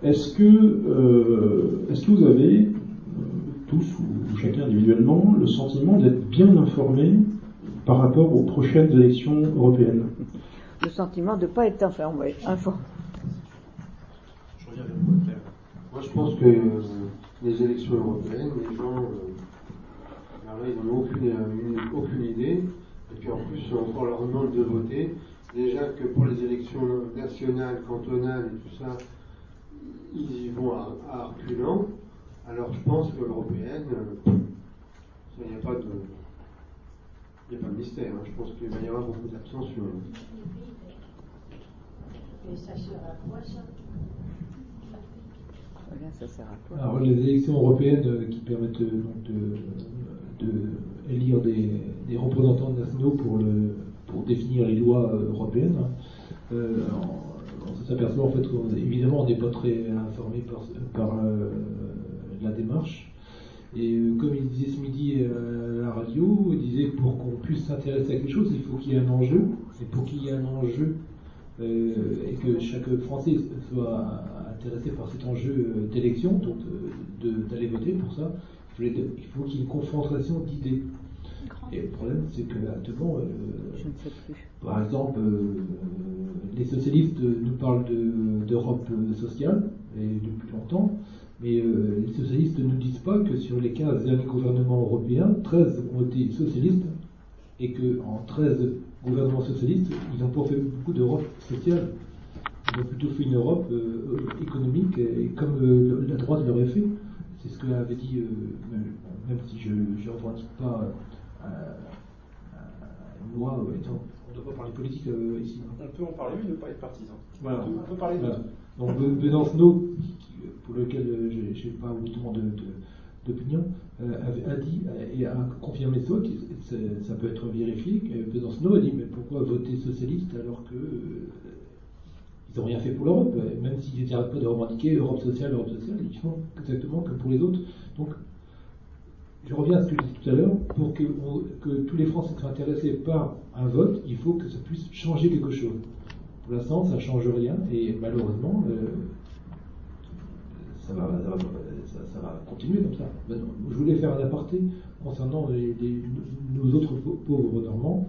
Est-ce que, euh, est-ce que vous avez, euh, tous ou chacun individuellement, le sentiment d'être bien informé par rapport aux prochaines élections européennes? Le sentiment de ne pas être informé. informé. Moi, je pense que les élections européennes, les gens, ils n'ont aucune, aucune idée. Et puis en plus, on leur demande de voter. Déjà que pour les élections nationales, cantonales et tout ça, ils y vont à, à reculant. Alors je pense que l'européenne, il n'y a pas de. Il n'y a pas de mystère. Hein. Je pense qu'il va y avoir beaucoup d'abstention. Et ça sert à quoi ça? Ça sert à quoi? Alors les élections européennes euh, qui permettent euh, donc de, de élire des, des, représentants nationaux pour, pour définir les lois euh, européennes. Hein. Euh, on, s'aperçoit en fait qu'évidemment on n'est pas très informé par, par euh, la démarche. Et comme il disait ce midi à la radio, il disait que pour qu'on puisse s'intéresser à quelque chose, il faut qu'il y ait un enjeu. Et pour qu'il y ait un enjeu et que chaque Français soit intéressé par cet enjeu d'élection, donc d'aller voter pour ça, il faut qu'il y ait une confrontation d'idées. Et le problème, c'est que actuellement, euh, par exemple, euh, les socialistes nous parlent d'Europe sociale, et depuis longtemps, mais euh, les socialistes ne nous disent pas que sur les 15 derniers gouvernements européens, 13 ont été socialistes, et qu'en 13 gouvernements socialistes, ils n'ont pas fait beaucoup d'Europe sociale. Ils ont plutôt fait une Europe économique, et comme la droite l'aurait fait. C'est ce que avait dit, même si je ne revendique pas euh, euh, moi, euh, on ne doit pas parler politique ici. On peut en parler, mais ne pas être partisan. Voilà. On peut, parler de voilà. Donc Besancenot, pour lequel je n'ai pas autant d'opinion, a, dit et a confirmé ça, ça, ça peut être vérifié, que Besancenot a dit mais pourquoi voter socialiste alors que ils n'ont rien fait pour l'Europe, même s'ils n'arrêtent pas de revendiquer Europe sociale, Europe sociale, ils font exactement comme pour les autres. Donc je reviens à ce que je disais tout à l'heure, pour que, tous les Français soient intéressés par un vote, il faut que ça puisse changer quelque chose. Pour l'instant, ça ne change rien, et malheureusement, euh, ça, va, continuer comme ça. je voulais faire un aparté concernant nos autres pauvres Normands,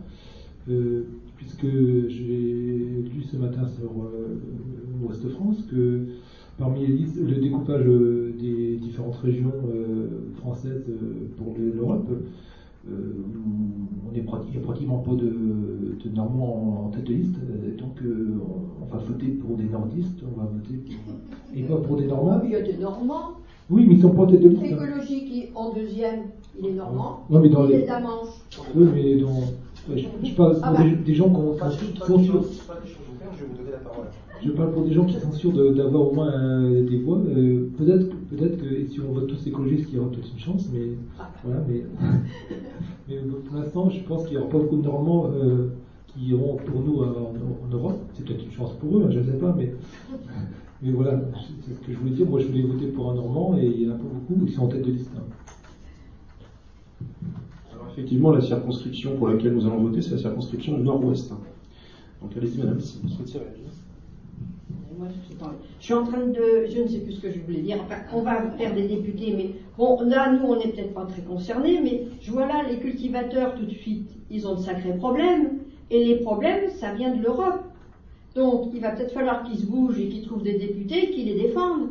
euh, puisque j'ai lu ce matin sur euh, Ouest France que Parmi le découpage euh, des différentes régions euh, françaises euh, pour l'Europe, on est il n'y a pratiquement pas de, Normands en tête de liste, donc on va voter pour des nordistes, on va voter pour, et pas pour des normands. Il y a des Normands. Oui, mais ils sont pas en tête de liste. hein. Écologie qui, en deuxième, il est normand. Ouais, mais dans il les- est de la Manche. Oui, mais dans. ouais, je, je parle Ah bah. des, des gens qui, ont- Pas des choses je vais vous donner la parole. Je parle pour des gens qui sont sûrs d'avoir au moins euh, des voix. Euh, peut-être, que- peut-être que si on vote tous écologistes, il y aura peut-être une chance, mais voilà. Mais, mais pour l'instant, je pense qu'il n'y aura pas beaucoup de Normands euh, qui iront pour nous euh, en, en Europe. C'est peut-être une chance pour eux, hein, je ne sais pas, mais. Mais voilà, c'est ce que je voulais dire. Moi, je voulais voter pour un Normand et il n'y en a pas beaucoup qui sont en tête de liste. hein. Alors effectivement, la circonscription pour laquelle nous allons voter, c'est la circonscription nord-ouest. Donc allez-y, madame, si vous souhaitez réagir. Je suis en train de. Je ne sais plus ce que je voulais dire. On va faire des députés, mais bon, là, nous, on n'est peut-être pas très concernés, mais je vois là, les cultivateurs, tout de suite, ils ont de sacrés problèmes. Et les problèmes, ça vient de l'Europe. Donc, il va peut-être falloir qu'ils se bougent et qu'ils trouvent des députés qui les défendent.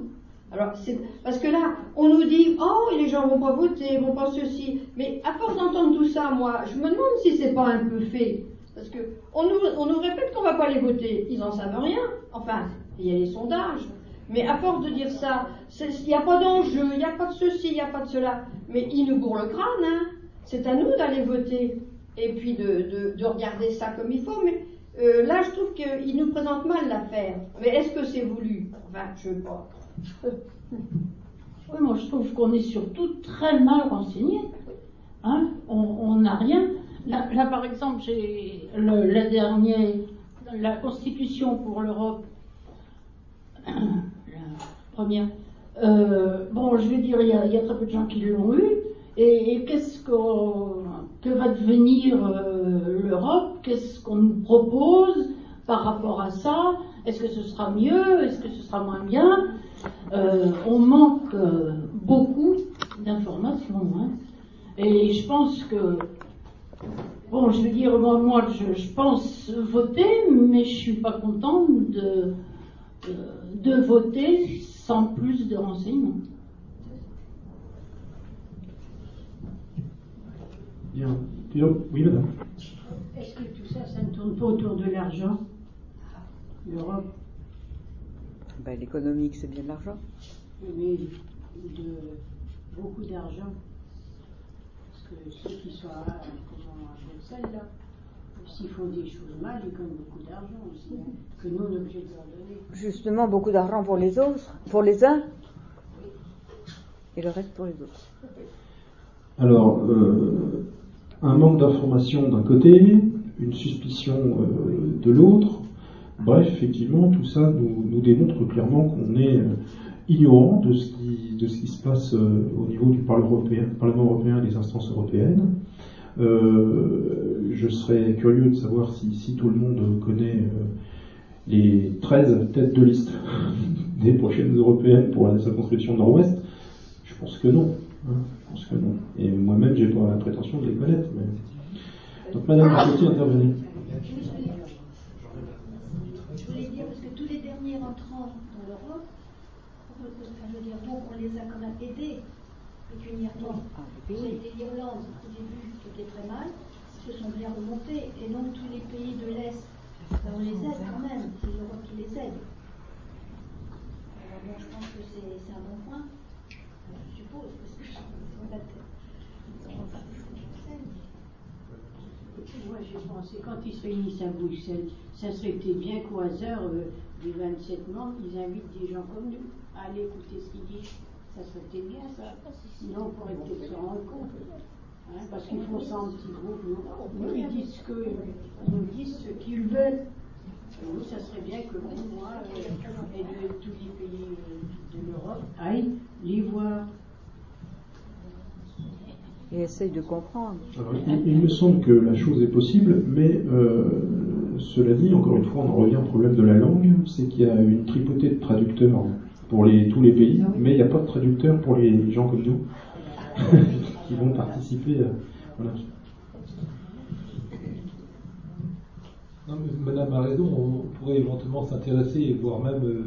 Alors, c'est parce que là, on nous dit, oh, les gens vont pas voter, vont pas ceci. Mais à force d'entendre tout ça, moi, je me demande si c'est pas un peu fait. Parce que on nous, on nous répète qu'on va pas les voter. Ils en savent rien. Enfin, il y a les sondages. Mais à force de dire ça, il n'y a pas d'enjeu, il n'y a pas de ceci, il n'y a pas de cela. Mais ils nous bourrent le crâne, hein. C'est à nous d'aller voter. Et puis de, de- de regarder ça comme il faut. Mais euh, là, je trouve qu'ils nous présentent mal l'affaire. Mais est-ce que c'est voulu? Enfin, je ne sais pas. Oui, moi je trouve qu'on est surtout très mal renseigné. Hein on n'a rien. Là, par exemple, j'ai la dernière, la Constitution pour l'Europe, la première. Euh, bon, je vais dire, il y, a, très peu de gens qui l'ont eu. Et, qu'est-ce qu'on- que va devenir euh, l'Europe? Qu'est-ce qu'on nous propose par rapport à ça? Est-ce que ce sera mieux? Est-ce que ce sera moins bien? Euh, On manque beaucoup d'informations. hein. Et je pense que, bon, je veux dire, moi, je, pense voter, mais je suis pas contente de, de voter sans plus de renseignements. Bien. Oui, madame. Est-ce que tout ça, ça ne tourne pas autour de l'argent? L'Europe, Ben, L'économique, c'est bien de l'argent. mais de beaucoup d'argent. Parce que ceux qui sont à, comment, à Bruxelles, là, s'ils font des choses mal, ils gagnent beaucoup d'argent aussi, hein, que nous, on est obligé de leur donner. Justement, beaucoup d'argent pour les autres, pour les uns, et le reste pour les autres. Alors, euh, un manque d'information d'un côté, une suspicion euh, de l'autre. Bref, effectivement, tout ça nous, nous démontre clairement qu'on est euh, ignorant de ce, qui, de ce qui se passe euh, au niveau du Parlement européen, Parlement européen et des instances européennes. Euh, je serais curieux de savoir si, si tout le monde connaît euh, les 13 têtes de liste des prochaines européennes pour la circonscription nord-ouest. Je pense que non. hein. Je pense que non. Et moi-même, j'ai pas la prétention de les connaître. mais- Donc, Madame Marcotti, intervenir. Je voulais dire, parce que tous les derniers entrants dans l'Europe, enfin, je veux dire, bon, on les a quand même aidés pécuniairement. Ah, a été l'Irlande au début était très mal, se sont bien remontés, et donc tous les pays de l'Est, on les aide quand même, c'est l'Europe qui les aide. Alors bon, je pense que c'est un bon point, Euh, je suppose, parce que on va pas. Moi, j'ai pensé, quand ils se réunissent à Bruxelles, ça serait peut-être bien qu'au hasard euh, des 27 membres, ils invitent des gens comme nous à aller écouter ce qu'ils disent. Ça serait peut-être bien, ça. Sinon, on pourrait peut-être se rendre compte. Hein, parce qu'ils font ça en petits groupes. Nous, nous, ils disent ce que, ils nous disent ce qu'ils veulent. Et nous, ça serait bien que vous, moi, euh, et de tous les pays euh, de l'Europe aillent les voir. Et essaye de comprendre. Alors, il, il me semble que la chose est possible, mais euh, cela dit, encore une fois, on en revient au problème de la langue, c'est qu'il y a une tripotée de traducteurs pour les, tous les pays, mais il n'y a pas de traducteurs pour les gens comme nous qui vont participer. mais Madame a raison, on pourrait éventuellement s'intéresser voire même euh,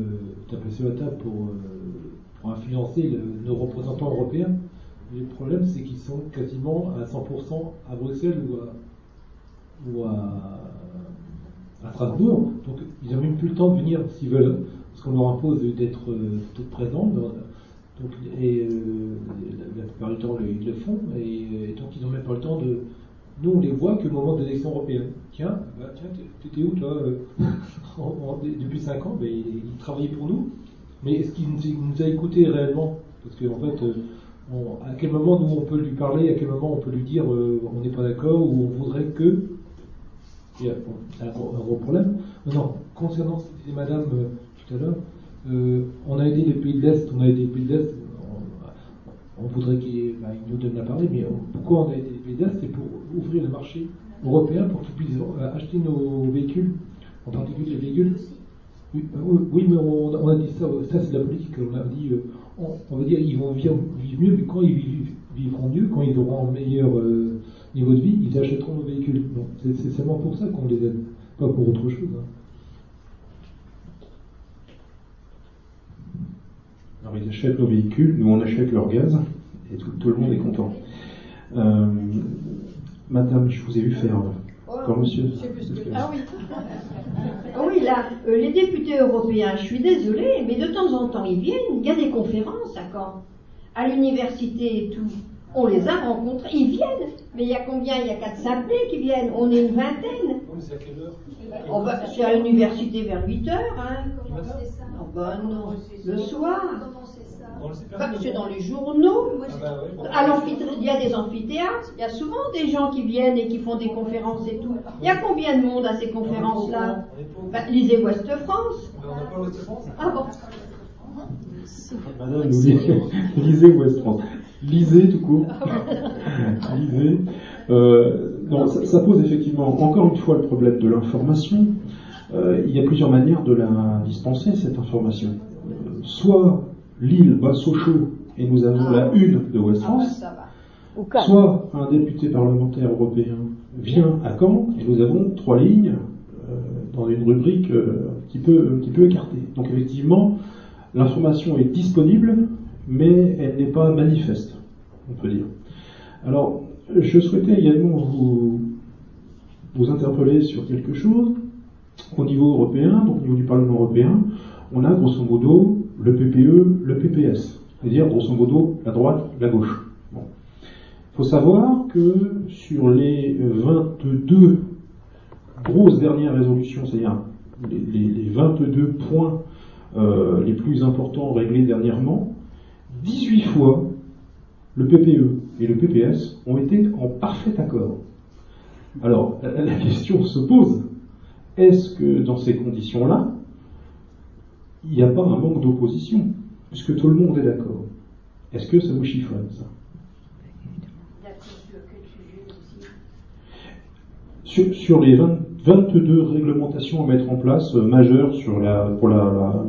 taper sur la table pour, euh, influencer nos représentants européens. Le problème, c'est qu'ils sont quasiment à 100% à Bruxelles ou à, ou à, à Strasbourg, donc ils n'ont même plus le temps de venir s'ils veulent, parce qu'on leur impose d'être présents. Donc, et la, plupart du temps, ils le font, et, donc ils n'ont même pas le temps de. Nous, on les voit que au moment de l'élection européenne. Tiens, bah, tiens, t'étais où toi Depuis 5 ans, ben, il, pour nous. Mais est-ce qu'il nous, a écoutés réellement? Parce qu'en fait, à quel moment nous on peut lui parler, à quel moment on peut lui dire euh, on n'est pas d'accord ou on voudrait que? C'est un, gros problème. Non, concernant madame euh, tout à l'heure, euh, on a aidé les pays de l'Est, on a aidé les pays de on, voudrait qu'il bah, nous donne la parole, mais pourquoi on a aidé les pays de l'Est C'est pour ouvrir le marché européen pour qu'ils puissent acheter nos véhicules, en particulier les véhicules. Oui, oui mais on, a dit ça, ça c'est la politique, on a dit on, va dire ils vont vivre, mieux, mais quand ils vivront mieux, quand ils auront un meilleur euh, niveau de vie, ils achèteront nos véhicules. c'est seulement pour ça qu'on les aide, pas pour autre chose. Hein. Alors ils achètent nos véhicules, nous on achète leur gaz, et tout, le monde est content. Euh, madame, je vous ai vu faire comme monsieur. Ah oui. Ah oui, là, euh, les députés européens, je suis désolée, mais de temps en temps ils viennent, il y a des conférences à à l'université et tout. On les a rencontrés, ils viennent. Mais il y a combien? Il y a quatre simplés qui viennent. On est une vingtaine. c'est à quelle heure? On va, C'est à l'université vers 8 heures. Hein. Non, le soir. C'est dans les journaux. À il y a des amphithéâtres. Il y a souvent des gens qui viennent et qui font des conférences et tout. Il y a combien de monde à ces conférences-là bah, Lisez Ouest France. Ah bon Madame, lisez Ouest France. Lisez tout court. lisez. Euh, ça, pose effectivement encore une fois le problème de l'information. Euh, il y a plusieurs manières de la dispenser, cette information. Soit Lille bat Sochaux et nous avons la ah. une de West ah, France, soit un député parlementaire européen vient à Caen et nous avons trois lignes euh, dans une rubrique euh, un, petit peu, écartée. Donc effectivement, l'information est disponible, mais elle n'est pas manifeste, on peut dire. Alors, je souhaitais également vous, vous interpeller sur quelque chose. Au niveau européen, donc au niveau du Parlement européen, on a grosso modo le PPE, le PPS, c'est-à-dire grosso modo la droite, la gauche. Il faut savoir que sur les 22 grosses dernières résolutions, c'est-à-dire les, 22 points euh, les plus importants réglés dernièrement, 18 fois le PPE et le PPS ont été en parfait accord. Alors, la question se pose, est-ce que dans ces conditions-là, il n'y a pas un manque d'opposition, puisque tout le monde est d'accord? Est-ce que ça vous chiffonne, ça? Sur, sur, les 22 réglementations à mettre en place euh, majeures sur la, pour la,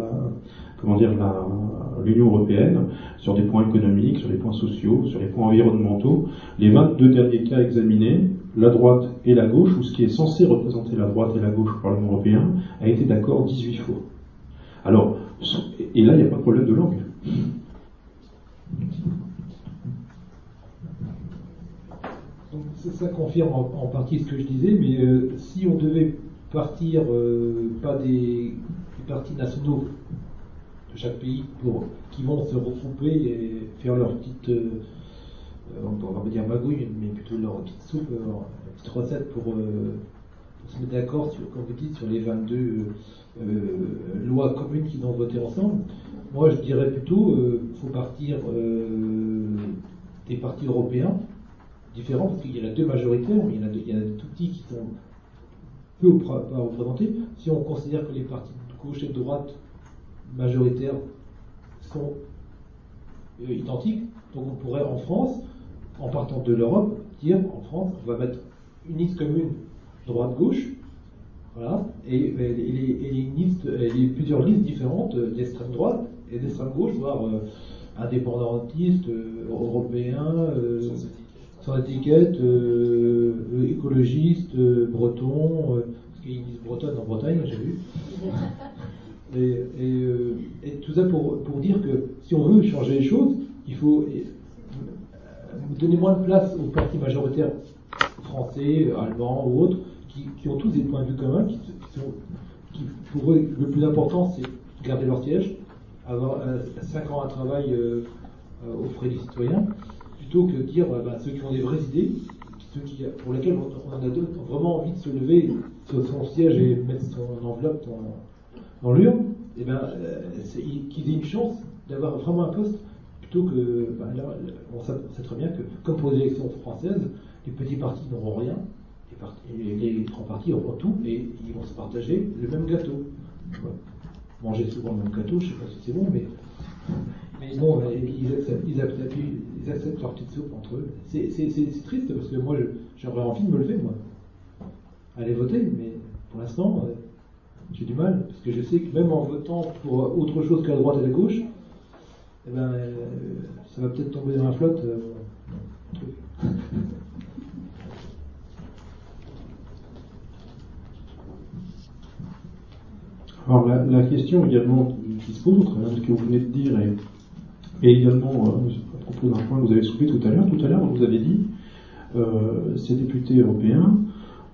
comment dire, l'Union européenne, sur des points économiques, sur les points sociaux, sur les points environnementaux, les 22 derniers cas examinés, la droite et la gauche, ou ce qui est censé représenter la droite et la gauche au Parlement européen, a été d'accord 18 fois. Alors, et là, il n'y a pas de problème de langue. ça confirme en, partie ce que je disais, mais euh, si on devait partir euh, pas des, partis nationaux de chaque pays pour, qui vont se regrouper et faire leur petite, euh, on va pas dire magouille, mais plutôt leur petite soupe, leur petite recette pour, pour se mettre d'accord, comme vous dites, sur les 22 euh, lois communes qu'ils ont votées ensemble. Moi, je dirais plutôt, il euh, faut partir euh, des partis européens différents, parce qu'il y en a deux majoritaires, mais il y en a, il y a des tout petits qui sont peu représentés. Si on considère que les partis de gauche et de droite majoritaires sont identiques, donc on pourrait en France, en partant de l'Europe, dire en France, on va mettre une liste commune droite-gauche, voilà. Et, et, les, plusieurs listes différentes d'extrême droite et d'extrême gauche, voire euh, indépendantistes, euh, européens, euh, sans étiquette, écologistes, bretons, parce qu'il y a une liste bretonne en Bretagne, j'ai vu. Et, tout ça pour, pour, dire que si on veut changer les choses, il faut donner moins de place aux partis majoritaires français, allemands ou autres, qui, ont tous des points de vue communs, qui, qui, pour eux, le plus important, c'est garder leur siège, avoir 5 ans à travail euh, euh, aux frais des citoyens, plutôt que dire bah, ceux qui ont des vraies idées, ceux pour lesquels on, a vraiment envie de se lever sur son siège et mettre son enveloppe dans, l'urne, et eh ben, qu'ils aient une chance d'avoir vraiment un poste plutôt que. Bah, là, on sait très bien que, comme pour les élections françaises, les petits partis n'auront rien, les, les, grands partis auront tout et ils vont se partager le même gâteau. Manger souvent le même gâteau, je ne sais pas si c'est bon, mais, mais bon, ils acceptent, ils, acceptent, ils acceptent, leur petite soupe entre eux. C'est triste parce que moi, j'aurais envie de me lever, moi. Aller voter, mais pour l'instant, euh, j'ai du mal, parce que je sais que même en votant pour autre chose qu'à la droite et à la gauche, eh ben, euh, ça va peut-être tomber dans la flotte. Euh, Alors la, question également qui se pose de ce que vous venez de dire et, également euh, à propos d'un point que vous avez soulevé tout à l'heure, tout à l'heure vous avez dit euh, ces députés européens,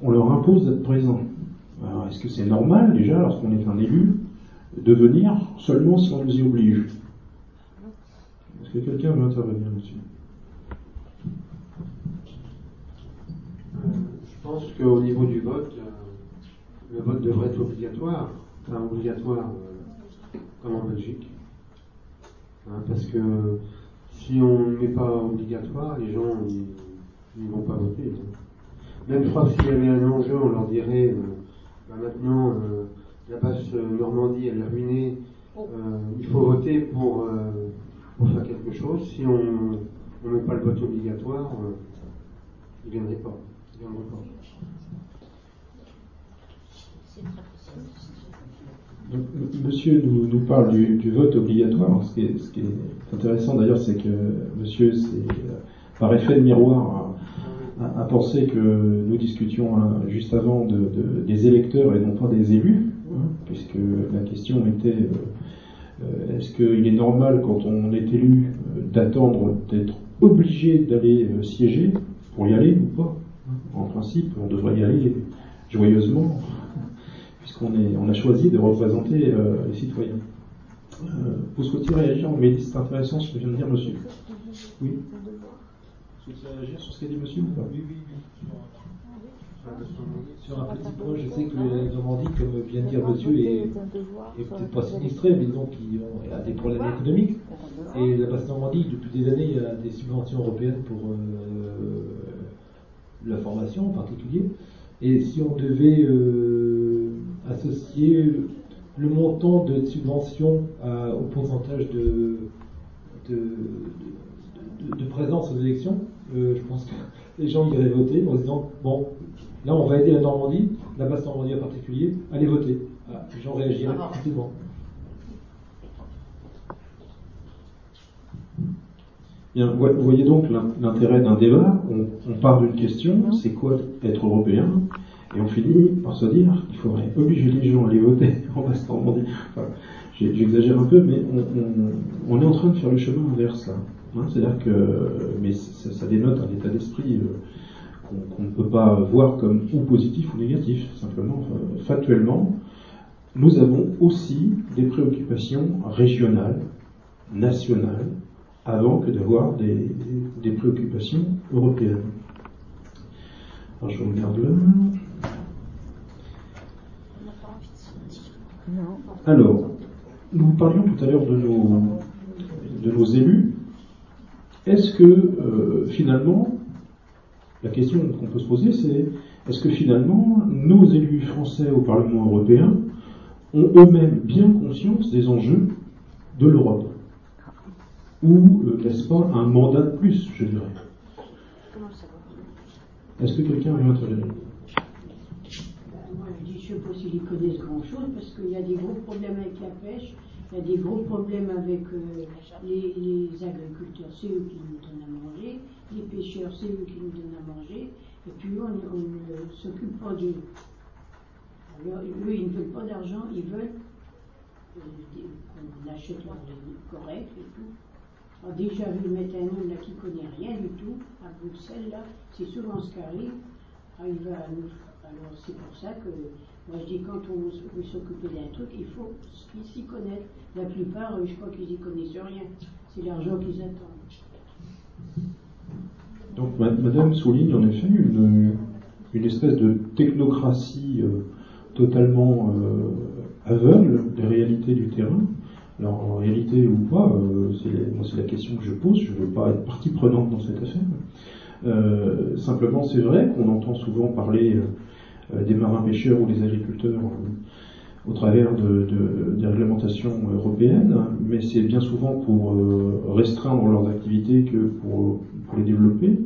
on leur impose d'être présents. Alors est-ce que c'est normal déjà lorsqu'on est un élu de venir seulement si on nous y oblige Est-ce que quelqu'un veut intervenir là-dessus euh, Je pense qu'au niveau du vote, le vote devrait être obligatoire obligatoire euh, comme en Belgique. Hein, parce que si on ne met pas obligatoire, les gens ne vont pas voter. Même je crois que s'il y avait un enjeu, on leur dirait euh, bah, maintenant euh, la basse Normandie elle est ruinée, il faut voter pour, faire quelque chose. Si on ne met pas le vote obligatoire, ils ne viendraient pas. Pas. monsieur nous, parle du, vote obligatoire. Ce qui est, intéressant d'ailleurs, c'est que monsieur, euh, par effet de miroir, a, pensé que nous discutions hein, juste avant de, des électeurs et non pas des élus, hein, puisque la question était euh, euh, est-ce qu'il est normal quand on est élu d'attendre d'être obligé d'aller siéger pour y aller ou pas? En principe, on devrait y aller joyeusement on a choisi de représenter euh, les citoyens. Euh, vous souhaitez réagir, mais c'est intéressant ce que vient de dire monsieur. Oui Vous souhaitez réagir sur ce qu'a dit monsieur ou pas? Oui, oui, oui. Sur un petit point, je sais que la Normandie, comme vient de dire monsieur, est, peut-être pas sinistrée, mais donc a des problèmes économiques. Et la Basse-Normandie, depuis des années, il y a des subventions européennes pour euh, la formation en particulier. Et si on devait associer le montant de subvention au pourcentage de, de, présence aux élections, euh, je pense que les gens iraient voter en disant bon, là on va aider la Normandie, la basse Normandie en particulier, allez voter. Ah, les gens réagiraient. Bien, vous voyez donc l'intérêt d'un débat. On, on part d'une question, c'est quoi être européen? Et on finit par se dire qu'il faudrait obliger les gens à aller voter en restant Normandie. Enfin, J'exagère un peu, mais on, est en train de faire le chemin inverse là. Hein. C'est-à-dire que, mais ça, dénote un état d'esprit euh, qu'on ne peut pas voir comme ou positif ou négatif. Simplement, factuellement, nous avons aussi des préoccupations régionales, nationales, avant que d'avoir des, des, préoccupations européennes. Alors je regarde là. Alors, nous parlions tout à l'heure de nos, de nos élus. Est-ce que euh, finalement, la question qu'on peut se poser, c'est est-ce que finalement nos élus français au Parlement européen ont eux-mêmes bien conscience des enjeux de l'Europe Ou euh, n'est-ce pas un mandat de plus, je dirais? Est-ce que quelqu'un veut intervenir je ne sais pas s'ils connaissent grand-chose, parce qu'il y a des gros problèmes avec la pêche, il y a des gros problèmes avec euh, les, agriculteurs, c'est eux qui nous donnent à manger, les pêcheurs, c'est eux qui nous donnent à manger, et puis on, ne s'occupe pas d'eux. Alors, eux, ils ne veulent pas d'argent, ils veulent euh, qu'on achète leur correct et tout. Alors, déjà vu mettre un homme là qui ne connaît rien du tout, à Bruxelles, là, c'est souvent ce qui arrive. il va nous Alors c'est pour ça que moi je dis quand on veut s'occuper d'un truc, il faut s'y connaître. La plupart, je crois qu'ils y connaissent rien. C'est l'argent qu'ils attendent. Donc Madame souligne en effet une, espèce de technocratie euh, totalement euh, aveugle des réalités du terrain. Alors en réalité ou pas, euh, c'est la question que je pose, je ne veux pas être partie prenante dans cette affaire. simplement c'est vrai qu'on entend souvent parler des marins pêcheurs ou des agriculteurs au travers de, des réglementations européennes, mais c'est bien souvent pour restreindre leurs activités que pour les développer.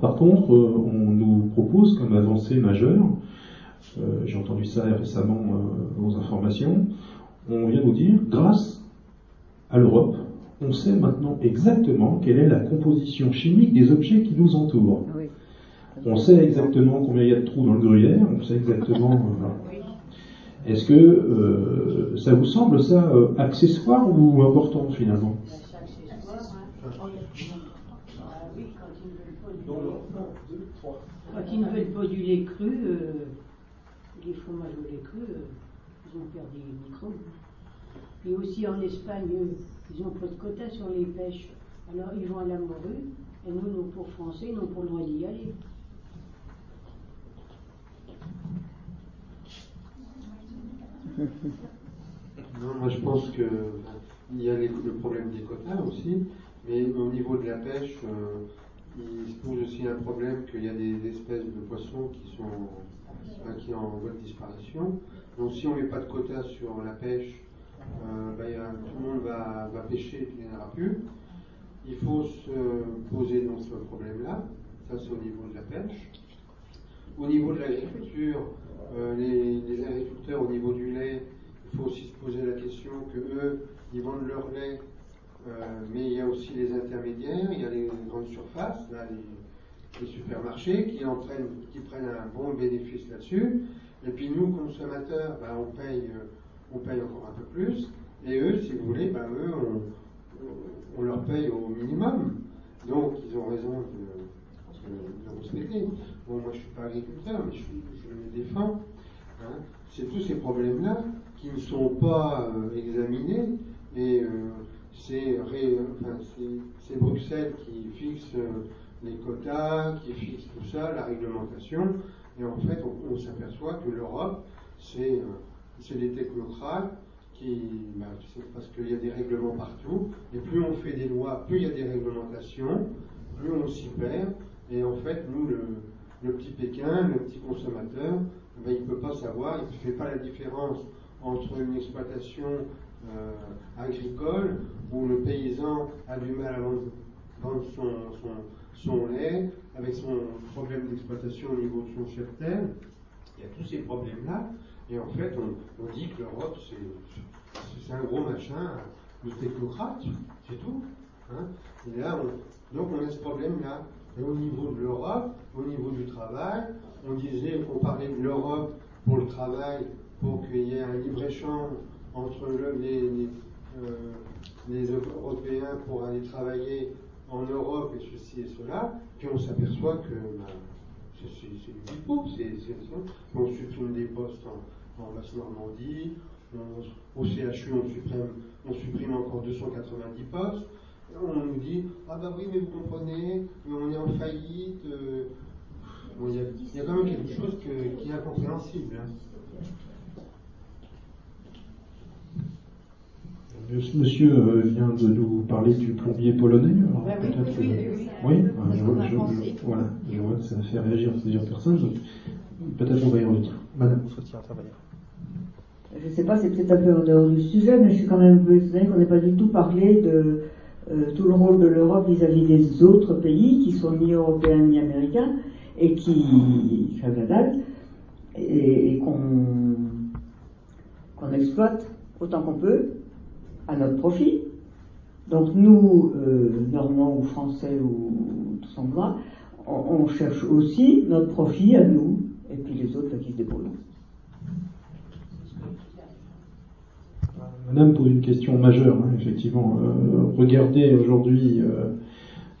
Par contre, euh, on nous propose comme avancée majeure, euh, j'ai entendu ça récemment euh, aux informations, on vient nous dire, grâce à l'Europe, on sait maintenant exactement quelle est la composition chimique des objets qui nous entourent. On sait exactement combien il y a de trous dans le gruyère, on sait exactement. Est-ce que ça vous semble ça accessoire ou important finalement? Quand ils ne veulent pas du lait cru, euh, les fromages au lait cru, euh, ils ont perdu les microbes. Et aussi en Espagne, ils n'ont pas de quota sur les pêches. Alors ils vont à la morue, et nous, nos pauvres Français, n'ont pas le droit d'y aller. Non, moi je pense qu'il y a le problème des quotas aussi, mais au niveau de la pêche, euh, il se pose aussi un problème qu'il y a des espèces de poissons qui sont qui en voie de disparition. Donc si on ne met pas de quotas sur la pêche, euh, ben, tout le monde va, pêcher et il n'y en aura plus. Il faut se poser donc ce problème-là. Ça c'est au niveau de la pêche. Au niveau de l'agriculture, euh, les, agriculteurs au niveau du lait, il faut aussi se poser la question que eux, ils vendent leur lait euh, mais il y a aussi les intermédiaires, il y a les grandes surfaces, les, supermarchés qui, entraînent, qui prennent un bon bénéfice là-dessus. Et puis nous, consommateurs, ben, on, paye, euh, on paye encore un peu plus. Et eux, si vous voulez, ben, eux, on, leur paye au minimum. Donc ils ont raison de, de, respecter. Bon, moi je ne suis pas agriculteur, mais je, je défends. Hein. C'est tous ces problèmes-là qui ne sont pas euh, examinés. Et c'est Bruxelles qui fixe euh, les quotas, qui fixe tout ça, la réglementation, et en fait on, s'aperçoit que l'Europe, c'est euh, des technocrates qui, bah, parce qu'il y a des règlements partout, et plus on fait des lois, plus il y a des réglementations, plus on s'y perd, et en fait nous, le, petit Pékin, le petit consommateur, ben, il ne peut pas savoir, il ne fait pas la différence entre une exploitation euh, agricole où le paysan a du mal à vendre, son, lait, avec son problème d'exploitation au niveau de son cheptel. Il y a tous ces problèmes-là. Et en fait, on, dit que l'Europe, c'est un gros machin de technocrate, c'est tout. Hein. Et là, donc on a ce problème-là. Et au niveau de l'Europe, au niveau du travail, on disait qu'on parlait de l'Europe pour le travail, pour qu'il y ait un libre-échange entre les, euh, les, Européens pour aller travailler en Europe et ceci et cela, puis on s'aperçoit que bah, c'est du pipeau, on supprime des postes en, en Basse-Normandie, au CHU on supprime, on supprime encore 290 postes, on nous dit Ah bah oui, mais vous comprenez, on est en faillite. Euh, il y, a quand même quelque chose qui est incompréhensible. Hein. Monsieur euh, vient de nous parler du plombier polonais. oui, oui, oui, je, voilà, je vois que ça fait réagir plusieurs personnes. Peut-être on va y revenir. Madame, vous souhaitiez intervenir Je ne sais pas, c'est peut-être un peu en dehors du sujet, mais je suis quand même un peu étonnée qu'on n'ait pas du tout parlé de euh, tout le rôle de l'Europe vis-à-vis des autres pays qui sont ni européens ni américains et qui, et, et qu'on qu'on exploite autant qu'on peut à notre profit. Donc nous, euh, Normands ou Français ou tout semblant, on, on, cherche aussi notre profit à nous, et puis les autres qui se débrouillent. Madame pose une question majeure, hein, effectivement. Euh, regardez aujourd'hui, euh,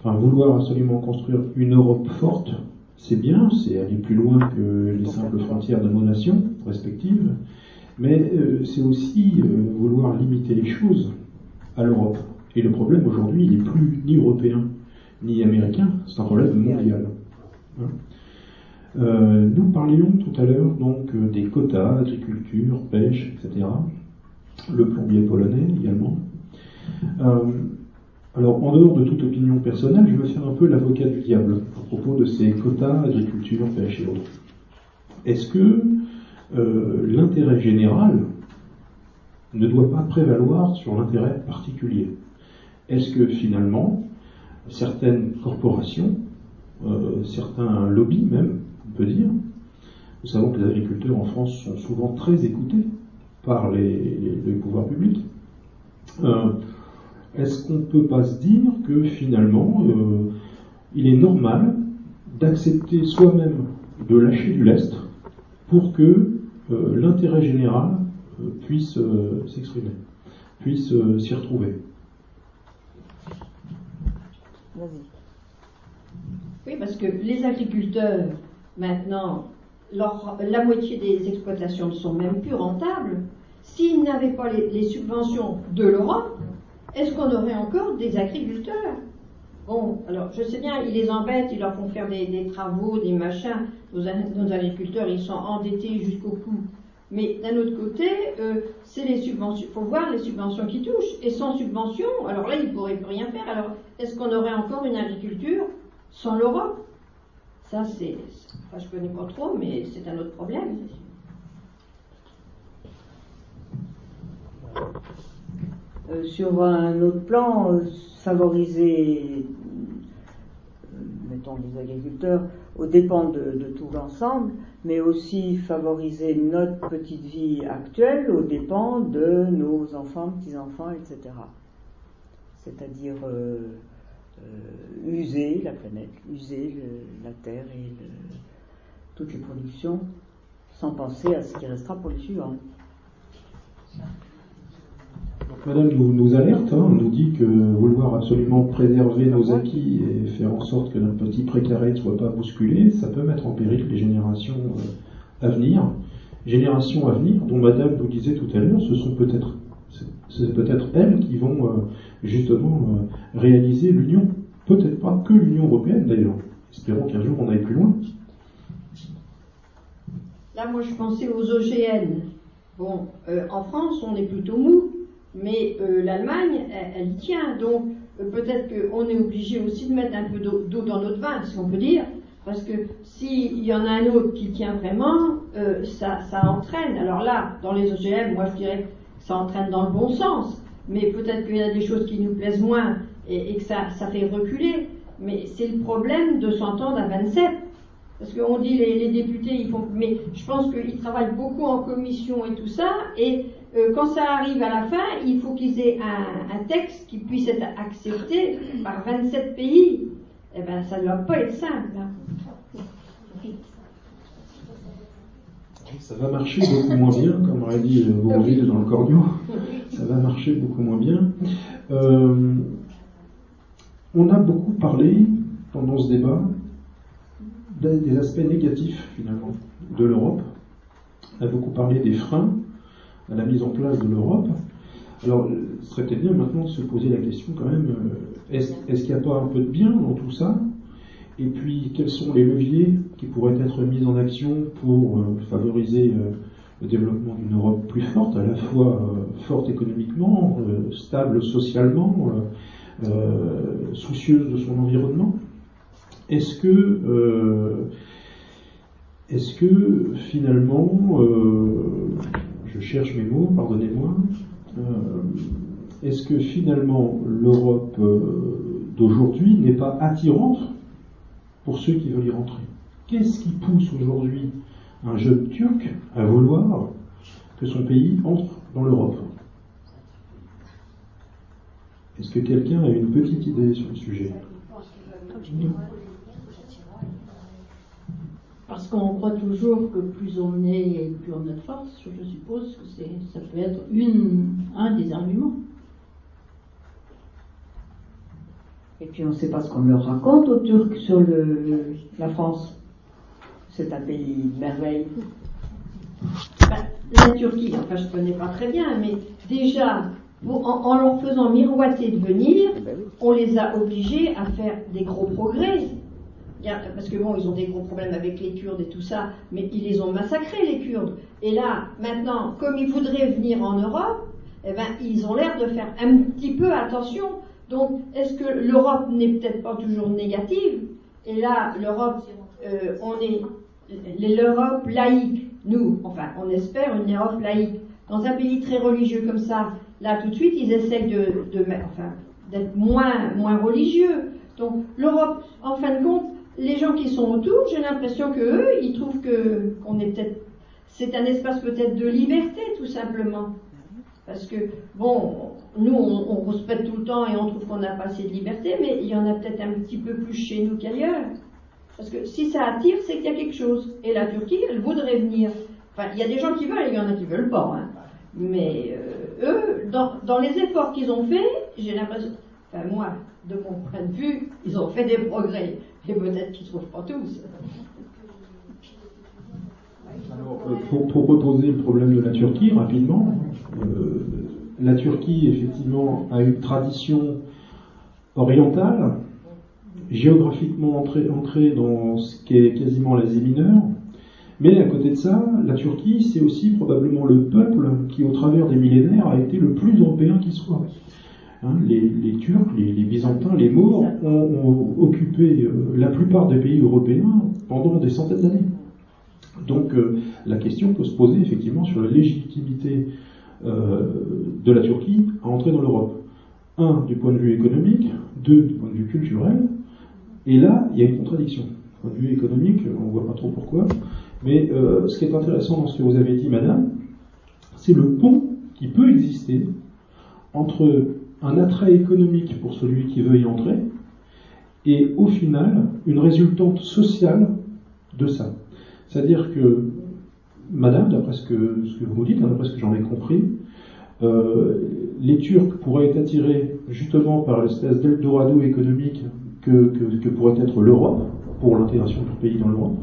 enfin, vouloir absolument construire une Europe forte, c'est bien, c'est aller plus loin que les simples frontières de nos nations respectives, mais euh, c'est aussi vouloir limiter les choses à l'Europe. Et le problème aujourd'hui, il n'est plus ni européen ni américain, c'est un problème mondial. Hein. Euh, nous parlions tout à l'heure donc des quotas, agriculture, pêche, etc. Le plombier polonais également. Alors, en dehors de toute opinion personnelle, je vais faire un peu l'avocat du diable à propos de ces quotas, agriculture, pêche et autres. Est-ce que euh, l'intérêt général ne doit pas prévaloir sur l'intérêt particulier? Est-ce que finalement, certaines corporations, euh, certains lobbies même, on peut dire, nous savons que les agriculteurs en France sont souvent très écoutés par les, pouvoirs publics, euh, est-ce qu'on ne peut pas se dire que finalement, euh, il est normal d'accepter soi-même de lâcher du lest pour que euh, l'intérêt général euh, puisse s'exprimer, puisse s'y retrouver? Oui, parce que les agriculteurs, maintenant, la moitié des exploitations ne sont même plus rentables. S'ils n'avaient pas les subventions de l'Europe, est-ce qu'on aurait encore des agriculteurs? Bon, alors je sais bien, ils les embêtent, ils leur font faire des, travaux, des machins. Nos, agriculteurs, ils sont endettés jusqu'au cou. Mais d'un autre côté, euh, c'est les subventions. Il faut voir les subventions qui touchent. Et sans subvention, alors là, ils ne pourraient plus rien faire. Alors, est-ce qu'on aurait encore une agriculture sans l'Europe? Ça, c'est. Je connais pas trop, mais c'est un autre problème. Euh, sur un autre plan, euh, favoriser, euh, mettons, les agriculteurs aux dépens de, tout l'ensemble, mais aussi favoriser notre petite vie actuelle aux dépens de nos enfants, petits-enfants, etc. C'est-à-dire user la planète, user la terre et toutes les productions sans penser à ce qui restera pour les suivants. Madame nous, alerte, hein, nous dit que vouloir absolument préserver nos acquis et faire en sorte que notre petit précaré ne soit pas bousculé, ça peut mettre en péril les générations euh, à venir. Générations à venir, dont Madame nous disait tout à l'heure, ce sont peut-être c'est peut-être elles qui vont euh, justement euh, réaliser l'union. Peut-être pas que l'Union européenne d'ailleurs. Espérons qu'un jour on aille plus loin. Là, moi, je pensais aux OGN. Bon, en France, on est plutôt mou mais euh, l'Allemagne, elle, tient. Donc euh, peut-être qu'on est obligé aussi de mettre un peu d'eau dans notre vin, si on peut dire, parce que s'il y en a un autre qui tient vraiment, euh, ça, entraîne. Alors là, dans les OGM, moi je dirais que ça entraîne dans le bon sens, mais peut-être qu'il y a des choses qui nous plaisent moins et, que ça fait reculer. Mais c'est le problème de s'entendre à 27. Parce qu'on dit les, députés, ils font, mais je pense qu'ils travaillent beaucoup en commission et tout ça, et euh, quand ça arrive à la fin, il faut qu'ils aient un, texte qui puisse être accepté par 27 pays. Eh bien, ça ne doit pas être simple. Hein. Ça va marcher beaucoup moins bien, comme aurait dit Bourville dans le Cordio. Ça va marcher beaucoup moins bien. Euh, on a beaucoup parlé pendant ce débat des aspects négatifs finalement de l'Europe. On a beaucoup parlé des freins à la mise en place de l'Europe. Alors, ce serait peut-être bien maintenant de se poser la question quand même, euh, est-ce qu'il n'y a pas un peu de bien dans tout ça? Et puis, quels sont les leviers qui pourraient être mis en action pour euh, favoriser euh, le développement d'une Europe plus forte, à la fois forte économiquement, stable socialement, soucieuse de son environnement? Est-ce que, est-ce que finalement, je cherche mes mots, pardonnez-moi. Euh, est-ce que finalement l'Europe euh, d'aujourd'hui n'est pas attirante pour ceux qui veulent y rentrer? Qu'est-ce qui pousse aujourd'hui un jeune turc à vouloir que son pays entre dans l'Europe? Est-ce que quelqu'un a une petite idée sur le sujet? Parce qu'on croit toujours que plus on est, plus on a de force. Je suppose que ça peut être une, un des arguments. Et puis on ne sait pas ce qu'on leur raconte aux Turcs sur le, la France. c'est un pays merveille. Ben, la Turquie, enfin je ne connais pas très bien, mais déjà, pour- en, en leur faisant miroiter de venir, on les a obligés à faire des gros progrès. Parce que bon, ils ont des gros problèmes avec les Kurdes et tout ça, mais ils les ont massacrés, les Kurdes. Et là, maintenant, comme ils voudraient venir en Europe, eh ben, ils ont l'air de faire un petit peu attention. Donc, est-ce que l'Europe n'est peut-être pas toujours négative? Et là, l'Europe, euh, on est l'Europe laïque. Nous, enfin, on espère une Europe laïque. Dans un pays très religieux comme ça, là, tout de suite, ils essayent de, de d'être moins, moins religieux. Donc, l'Europe, en fin de compte, les gens qui sont autour, j'ai l'impression que eux, ils trouvent que qu'on est peut-être, c'est un espace peut-être de liberté, tout simplement. Parce que, bon, nous, on, respecte tout le temps et on trouve qu'on n'a pas assez de liberté, mais il y en a peut-être un petit peu plus chez nous qu'ailleurs. Parce que si ça attire, c'est qu'il y a quelque chose. Et la Turquie, elle voudrait venir. Enfin, il y a des gens qui veulent il y en a qui veulent pas. hein. Mais euh, eux, dans les efforts qu'ils ont faits, j'ai l'impression, enfin moi, de mon point de vue, ils ont fait des progrès. Et peut-être qu'ils ne trouvent pas tous. Alors, euh, pour, reposer le problème de la Turquie rapidement, euh, la Turquie effectivement a une tradition orientale, géographiquement ancrée dans ce qu'est quasiment l'Asie mineure, mais à côté de ça, la Turquie c'est aussi probablement le peuple qui au travers des millénaires a été le plus européen qui soit. Hein, les, les Turcs, les, les Byzantins, les Maures ont, ont occupé euh, la plupart des pays européens pendant des centaines d'années. Donc euh, la question peut se poser effectivement sur la légitimité euh, de la Turquie à entrer dans l'Europe. Un, du point de vue économique, deux, du point de vue culturel, et là, il y a une contradiction. Du point de vue économique, on ne voit pas trop pourquoi, mais ce qui est intéressant dans ce que vous avez dit, madame, c'est le pont qui peut exister entre un attrait économique pour celui qui veut y entrer et au final une résultante sociale de ça. C'est-à-dire que, madame, d'après ce que, vous me dites, hein, d'après ce que j'en ai compris, euh, les Turcs pourraient être attirés justement par l'espèce d'Eldorado économique que, que, que pourrait être l'Europe, pour l'intégration de leur pays dans l'Europe.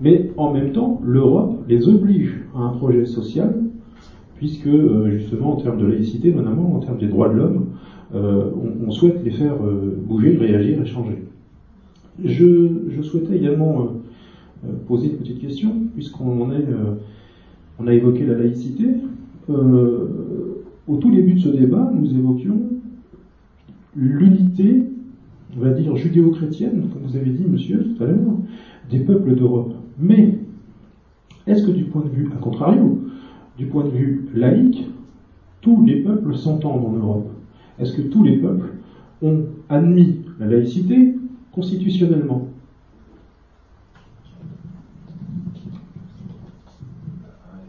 Mais en même temps, l'Europe les oblige à un projet social, puisque euh, justement en termes de laïcité, notamment en termes des droits de l'homme, euh, on, on souhaite les faire euh, bouger, réagir et changer. Je, je souhaitais également poser une petite question, puisqu'on a évoqué la laïcité. Au tout début de ce débat, nous évoquions l'unité, on va dire judéo-chrétienne, comme vous avez dit, monsieur, tout à l'heure, des peuples d'Europe. Mais est-ce que du point de vue, à contrario, du point de vue laïque, tous les peuples s'entendent en Europe. Est-ce que tous les peuples ont admis la laïcité constitutionnellement?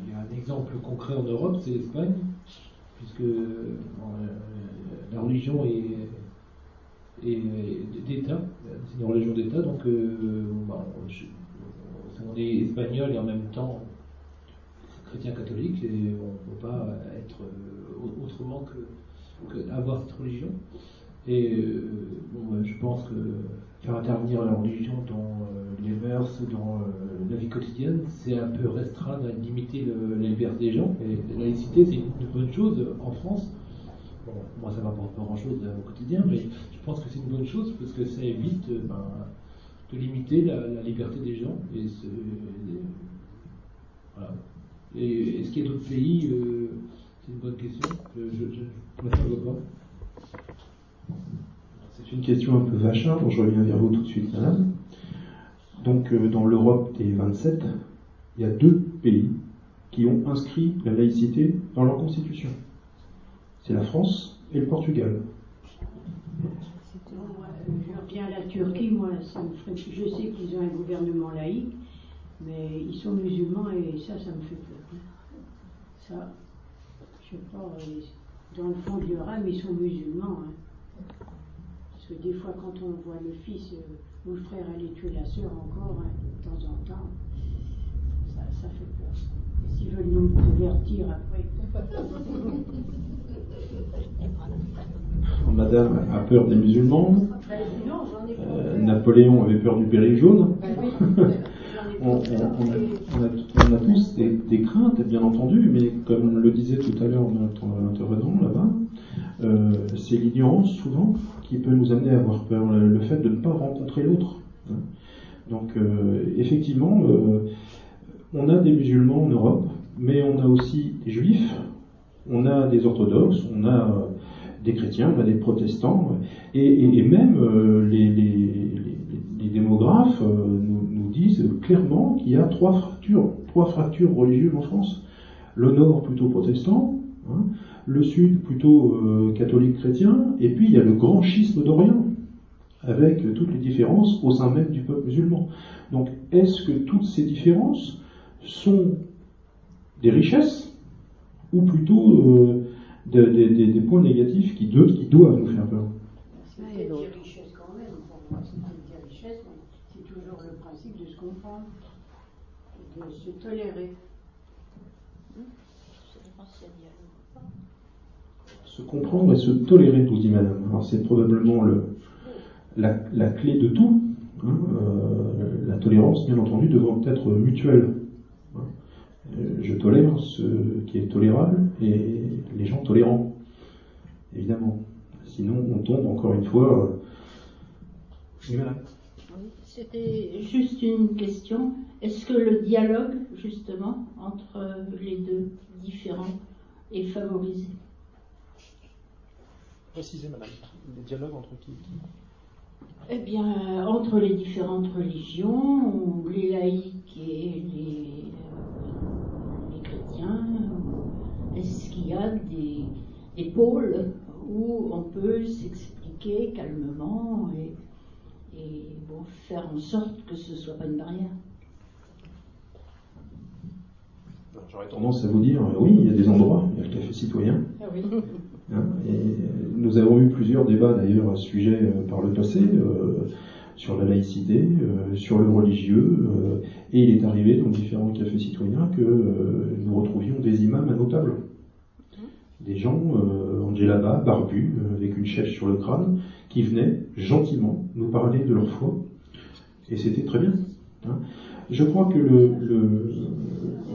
Il y a un exemple concret en Europe, c'est l'Espagne, puisque bon, euh, la religion est, est d'État, c'est une religion d'État, donc euh, on est espagnol et en même temps chrétien catholique, et on ne peut pas être euh, autrement que, que cette religion. Et euh, bon, euh, je pense que faire intervenir la religion dans euh, les mœurs, dans la vie quotidienne, c'est un peu restreindre, limiter le- la liberté des gens. Et la laïcité, c'est une, bonne chose en France. Moi, ça m'apporte pas grand-chose au quotidien, mais je pense que c'est une bonne chose parce que ça évite ben, de limiter la, liberté des gens. Et voilà. Et est-ce qu'il y a d'autres pays euh, C'est une bonne question. Je ne vois pas. C'est une question un peu vacharde, je reviens vers vous tout de suite, madame. Donc, euh, dans l'Europe des 27, il y a deux pays qui ont inscrit la laïcité dans leur constitution. C'est la France et le Portugal. Euh, Je reviens à la Turquie, moi, ça me ferait- je sais qu'ils ont un gouvernement laïque, mais ils sont musulmans et ça, ça me fait peur. hein. Ça, je sais pas, euh, dans le fond de leur âme, ils sont musulmans. hein. Parce que des fois, quand on voit le fils euh, ou le frère aller tuer la sœur encore, hein, de temps en temps, ça, ça fait peur. Et s'ils veulent nous convertir après. Madame a peur des musulmans. Pas Euh. Napoléon avait peur du péril jaune. On, a, tous des, craintes, bien entendu, mais comme le disait tout à l'heure notre intervenant là-bas, euh, c'est l'ignorance souvent qui peut nous amener à avoir peur, le, fait de ne pas rencontrer l'autre. Hein. Donc euh, effectivement, euh, on a des musulmans en Europe, mais on a aussi des juifs, on a des orthodoxes, on a des chrétiens, on a des protestants, et, même les, démographes clairement qu'il y a trois fractures, trois fractures religieuses en France. Le nord plutôt protestant, hein, le sud plutôt euh, catholique chrétien, et puis il y a le grand schisme d'Orient, avec toutes les différences au sein même du peuple musulman. Donc est-ce que toutes ces différences sont des richesses, ou plutôt euh, des points négatifs qui, qui doivent nous faire peur C'est des richesses quand même, pour moi c'est pas des richesses, c'est toujours le principe de se comprendre, de se tolérer. se comprendre et se tolérer, nous dit madame. Alors c'est probablement le, la, clé de tout. Hein, euh, la tolérance, bien entendu, devant être mutuelle. Hein. Euh, je tolère ce qui est tolérable et les gens tolérants, évidemment. Sinon, on tombe encore une fois. Euh... C'était juste une question. Est-ce que le dialogue, justement, entre les deux différents est favorisé? Précisez, madame, les dialogues entre qui, Eh bien, entre les différentes religions, les laïcs et les, euh, les chrétiens, est-ce qu'il y a des, des, pôles où on peut s'expliquer calmement et, et bon, faire en sorte que ce ne soit pas une barrière J'aurais tendance à vous dire, oui, il y a des endroits, il y a le café citoyen. Ah oui. Hein, et nous avons eu plusieurs débats d'ailleurs à ce sujet euh, par le passé, euh, sur la laïcité, euh, sur le religieux, et il est arrivé dans différents cafés citoyens que nous retrouvions des imams à nos tables. Des gens en djellaba, barbus, avec une chèche sur le crâne, qui venaient gentiment nous parler de leur foi. Et c'était très bien. Hein. Je crois que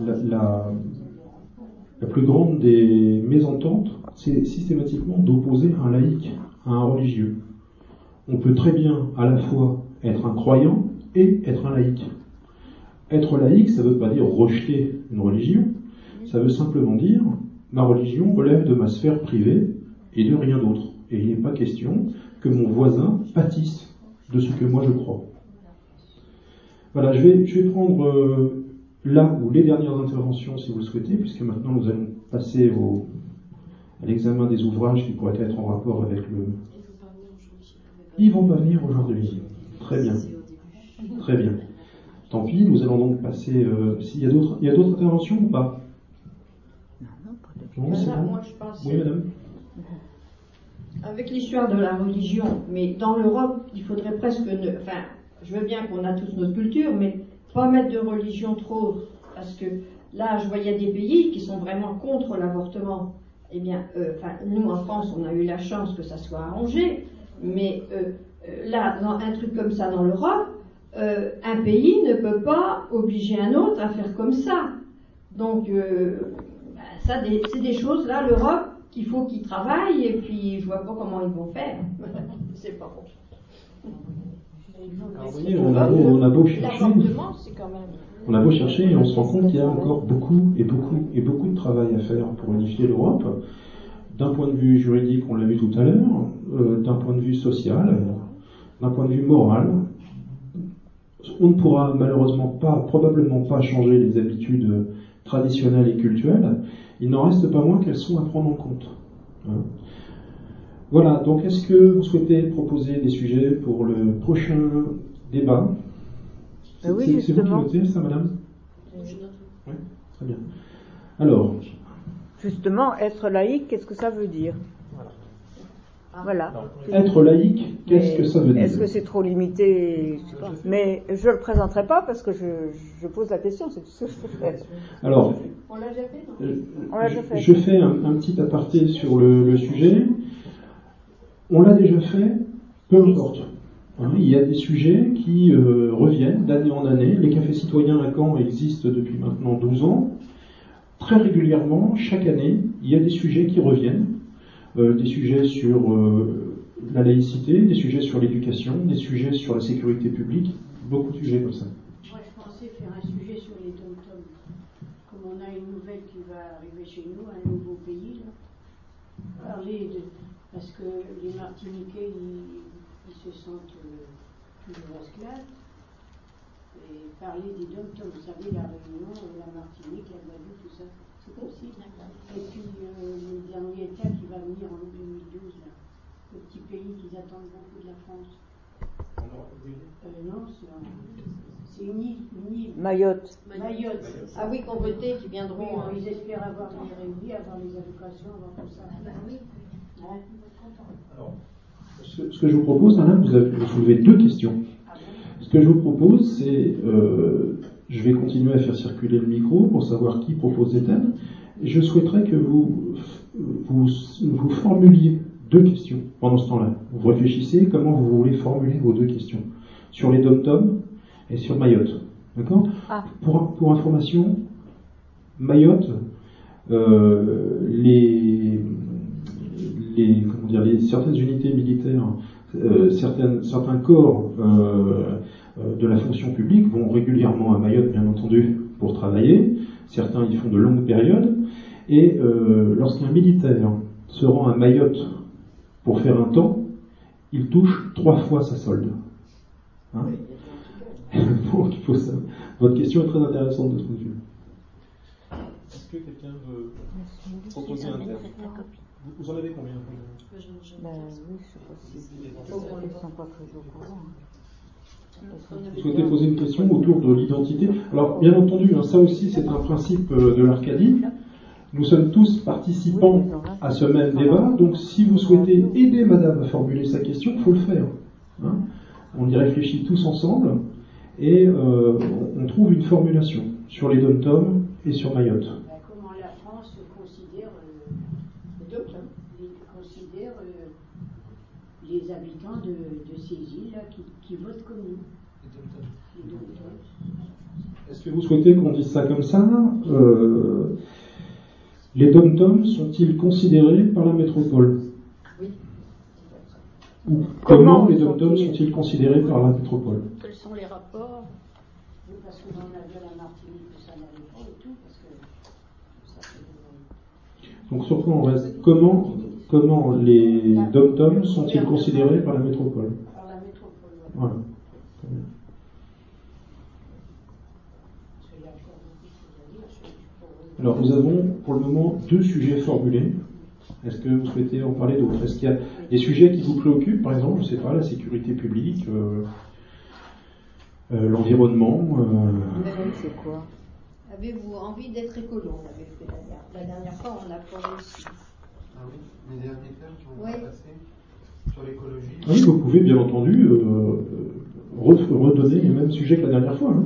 la, la plus grande des mésententes, c'est systématiquement d'opposer un laïc à un religieux. On peut très bien à la fois être un croyant et être un laïc. Être laïc, ça ne veut pas dire rejeter une religion, ça veut simplement dire ma religion relève de ma sphère privée et de rien d'autre. Et il n'est pas question que mon voisin pâtisse de ce que moi je crois. Voilà, je vais, je vais prendre euh, là où les dernières interventions, si vous le souhaitez, puisque maintenant nous allons passer au, à l'examen des ouvrages qui pourraient être en rapport avec le. Ils vont pas venir aujourd'hui. Très bien. Très bien. Tant pis, nous allons donc passer. Euh, s'il y a d'autres, il y a d'autres interventions ou pas? Non, c'est bon. oui, madame. Avec l'histoire de la religion, mais dans l'Europe, il faudrait presque. Ne, enfin, je veux bien qu'on a tous notre culture, mais pas mettre de religion trop, parce que là, je voyais des pays qui sont vraiment contre l'avortement. Eh bien, euh, nous en France, on a eu la chance que ça soit arrangé, mais euh, euh, là, dans un truc comme ça dans l'Europe, un pays ne peut pas obliger un autre à faire comme ça. Donc, bah, ça, c'est des choses là, l'Europe, qu'il faut qu'ils travaillent, et puis je vois pas comment ils vont faire. c'est pas bon on a beau, on a beau chercher, on a beau chercher et on se rend compte qu'il y a encore beaucoup et beaucoup et beaucoup de travail à faire pour unifier l'Europe. D'un point de vue juridique, on l'a vu tout à l'heure, euh, d'un point de vue social, d'un point de vue moral. On ne pourra malheureusement pas, probablement pas changer les habitudes traditionnelles et culturelles. Il n'en reste pas moins qu'elles sont à prendre en compte. Hein. Voilà, donc est-ce que vous souhaitez proposer des sujets pour le prochain débat? Ben oui, C'est vous qui notez ça, madame? Oui, très bien. Alors Justement, être laïque, qu'est-ce que ça veut dire? Voilà. Être laïque, qu'est-ce que ça veut dire Est-ce que c'est trop limité Mais je ne le présenterai pas parce que je, pose la question, c'est tout ce que je fais. Alors, on l'a déjà fait, euh, je, fais un, petit aparté sur le sujet. On l'a déjà fait, peu importe. Hein, il y a des sujets qui euh, reviennent d'année en année. Les cafés citoyens à Caen existent depuis maintenant 12 ans. Très régulièrement, chaque année, il y a des sujets qui reviennent. Euh, des sujets sur euh, la laïcité, des sujets sur l'éducation, des sujets sur la sécurité publique, beaucoup de sujets comme ça. Moi, je pensais faire un sujet sur les dom Comme on a une nouvelle qui va arriver chez nous, un nouveau pays, là. Parler de. Parce que les Martiniquais, ils, ils se sentent euh, toujours esclaves. Et parler des dom vous savez, la Réunion, la Martinique, la Guadeloupe, c'est possible. Et puis euh, le dernier cas qui va venir en 2012, là, le petit pays qu'ils attendent beaucoup de la France. Euh, non, c'est un- c'est une île, une île. Mayotte. Mayotte. Ah oui, qu'on votait, qui viendront. Euh, ils espèrent avoir les réunis, avoir les allocations, avoir tout ça. Ah bah oui, Ouais. Alors, Ce, ce que je vous propose, madame, vous avez vous soulevez deux questions. Ce que je vous propose, c'est, euh, je vais continuer à faire circuler le micro pour savoir qui propose des thèmes. Je souhaiterais que vous, vous, vous formuliez deux questions pendant ce temps-là. Vous réfléchissez comment vous voulez formuler vos deux questions sur les dom et sur Mayotte. D'accord? Ah. pour, pour information, Mayotte, euh, les, les, comment dire, les, certaines unités militaires, euh, certaines, certains corps euh, de la fonction publique vont régulièrement à Mayotte, bien entendu, pour travailler. Certains y font de longues périodes. Et euh, lorsqu'un militaire se rend à Mayotte pour faire un temps, il touche trois fois sa solde. Hein Donc, il faut ça. Votre question est très intéressante de ce point de vue. Est-ce que quelqu'un veut proposer un thème? Vous, en avez combien? Oui, je sais pas si ils sont pas très au courant. Vous souhaitez poser une question autour de l'identité Alors, bien entendu, hein, ça aussi, c'est un principe euh, de l'Arcadie. Nous sommes tous participants à ce même débat, donc si vous souhaitez aider madame à formuler sa question, il faut le faire. hein. on y réfléchit tous ensemble et euh, on on trouve une formulation sur les dom et sur Mayotte. Ben, comment la France considère, euh, les deux, hein. les, considère euh, les habitants de, de ces îles-là qui, qui votent comme nous. Dom-Toms. Est-ce que vous souhaitez qu'on dise ça comme ça Euh, Les dom sont-ils considérés par la métropole? Oui. Ou Comment comment les sont-ils dom sont-ils considérés par la métropole? Quels sont les rapports? Oui, parce que dans la ville à Martinique, ça n'allait pas et tout, parce que ça fait Donc sur quoi on reste? Comment, comment les dom sont-ils considérés par la métropole par la métropole. Voilà. Alors nous avons pour le moment deux sujets formulés. Est-ce que vous souhaitez en parler d'autres? Est-ce qu'il y a des sujets qui vous préoccupent, par exemple, je ne sais pas, la sécurité publique, euh, euh, l'environnement euh, C'est quoi? Avez-vous envie d'être écolo? On l'avait fait la dernière, la dernière fois, on l'a fait aussi. Ah oui, les derniers thèmes qui ont Oui. passé sur l'écologie. Oui, vous pouvez bien entendu euh, re- redonner les mêmes sujets que la dernière fois. hein.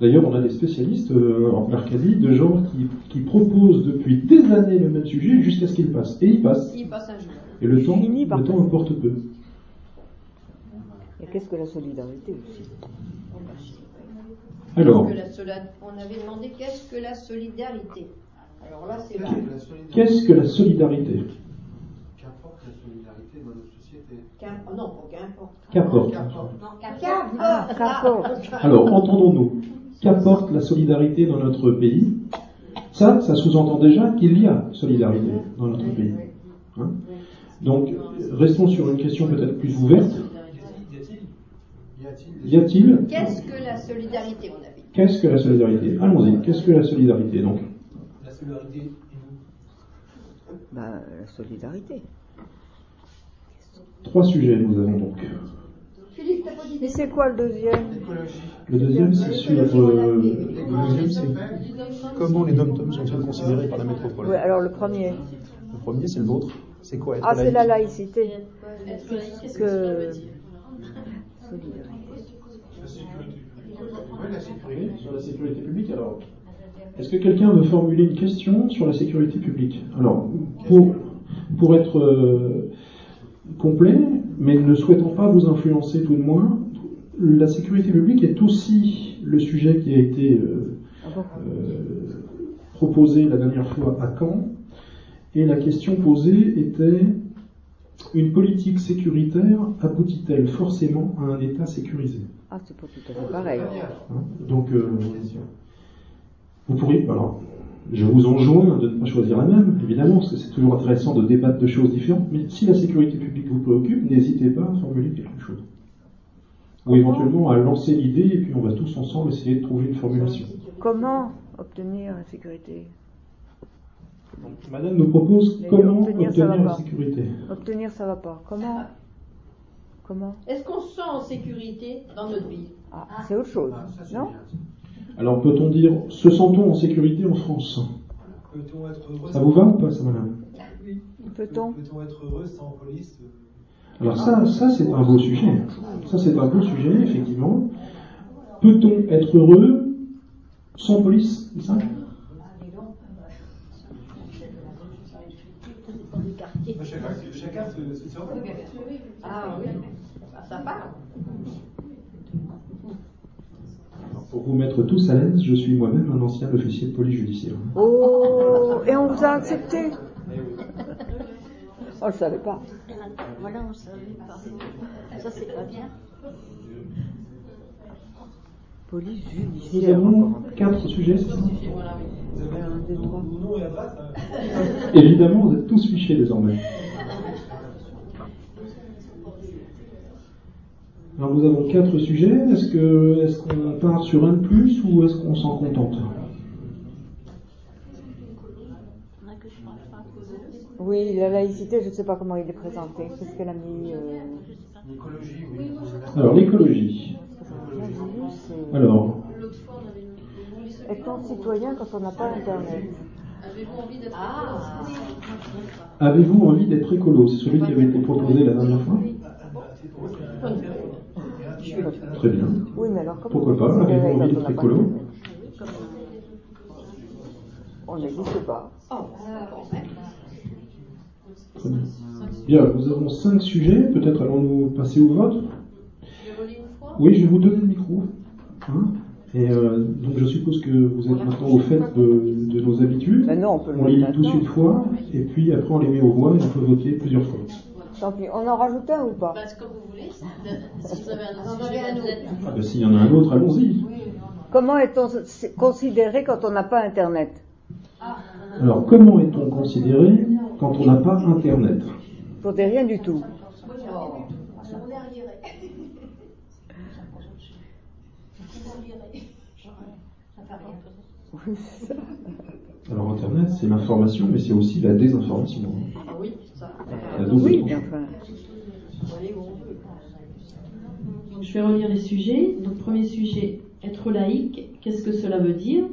D'ailleurs, on a des spécialistes euh, en Arcadie, de gens qui, qui proposent depuis des années le même sujet jusqu'à ce qu'il passe. Et il passe. Il passe un jour. Et le temps, le temps importe peu. Et qu'est-ce que la solidarité aussi? Alors, Que la sola- On avait demandé qu'est-ce que la solidarité? Alors là, c'est qu'est-ce que la solidarité? Qu'importe la solidarité dans notre société. Oh non, qu'importe. Ah, qu'apporte. qu'apporte. Alors, entendons-nous. Qu'apporte la solidarité dans notre pays? Ça, ça sous-entend déjà qu'il y a solidarité dans notre pays. Hein? Donc, restons sur une question peut-être plus ouverte. Y a-t-il Qu'est-ce que la solidarité, on avait dit Qu'est-ce que la solidarité? Allons-y. Qu'est-ce que la solidarité donc? Bah, la solidarité. Trois sujets nous avons donc. Philippe, t'as pas dit Mais c'est quoi le deuxième? Le deuxième, c'est sur euh, Le deuxième, c'est comment les dom sont-ils considérés par la métropole? Ouais, alors le premier. Le premier, c'est le vôtre. C'est quoi être Ah, c'est la laïcité. Que- Solidarité. La sécurité. Oui, la sécurité. Sur la sécurité publique, alors. Est-ce que quelqu'un veut formuler une question sur la sécurité publique Alors, pour, pour être. euh, complet, mais ne souhaitant pas vous influencer tout de moins, la sécurité publique est aussi le sujet qui a été euh, euh, proposé la dernière fois à Caen, et la question posée était une politique sécuritaire aboutit-elle forcément à un État sécurisé? Ah, c'est pas tout à fait pareil. Hein, Donc, euh, vous pourriez, alors, je vous enjoins de ne pas choisir la même, évidemment, parce que c'est toujours intéressant de débattre de choses différentes, mais si la sécurité publique vous préoccupe, n'hésitez pas à formuler quelque chose. Ou éventuellement à lancer l'idée, et puis on va tous ensemble essayer de trouver une formulation. Comment obtenir la sécurité? Donc, Madame nous propose Mais comment obtenir, la pas. sécurité. Obtenir, ça va pas. Comment? Comment? Est-ce qu'on se sent en sécurité dans notre vie? Ah, c'est autre chose, Ah, ça, non? bien. Alors peut-on dire, se sent-on en sécurité en France? Peut-on être heureux Ça vous va ou pas, ça, Madame? Peut-on? Peut-on être heureux sans police Alors ça, ça c'est un beau sujet. Ça c'est un beau sujet, effectivement. Peut-on être heureux sans police? C'est ça? Chacun, chacun se, se surveille. Ah oui, Ah, ça parle. Pour vous mettre tous à l'aise, je suis moi-même un ancien officier de police judiciaire. Oh Et on vous a accepté Oh, je savais pas. Voilà, on savait pas. Ça, c'est pas bien. Police Nous judiciaire. avons encore. quatre sujets, Évidemment, vous êtes tous fichés désormais. Alors nous avons quatre sujets. Est-ce que est-ce qu'on part sur un de plus ou est-ce qu'on s'en contente? Oui, la laïcité, je ne sais pas comment il est présenté. Qu'est-ce qu'elle a mis euh, L'écologie, oui. Alors l'écologie. Alors être citoyen quand on n'a pas Internet. Ah, Avez-vous envie d'être écolo? C'est celui qui avait été proposé la dernière fois? Très bien. Oui, mais alors comment Pourquoi pas Avez-vous envie d'être écolo On n'existe pas. oh, bien. Bien, nous avons cinq sujets. Peut-être allons-nous passer au vote Oui, je vais vous donner le micro. Hein Et euh, donc je suppose que vous êtes maintenant au fait de, de nos habitudes. Ben non, on peut le On les lit tous une fois, et puis après on les met au voix et on peut voter plusieurs fois. Tant pis, on en rajoute un ou pas Bah, comme vous voulez. Si vous avez un autre en sujet, avait un vous autre. êtes- Ah ben s'il y en a un autre, allons-y. Comment est-on considéré quand on n'a pas Internet? Alors comment est-on considéré quand on n'a pas Internet? Pour des rien du tout. Alors Internet, c'est l'information, mais c'est aussi la désinformation. Oui, ça. Mais enfin. Donc, je vais relire les sujets. Donc, premier sujet, être laïque, qu'est-ce que cela veut dire?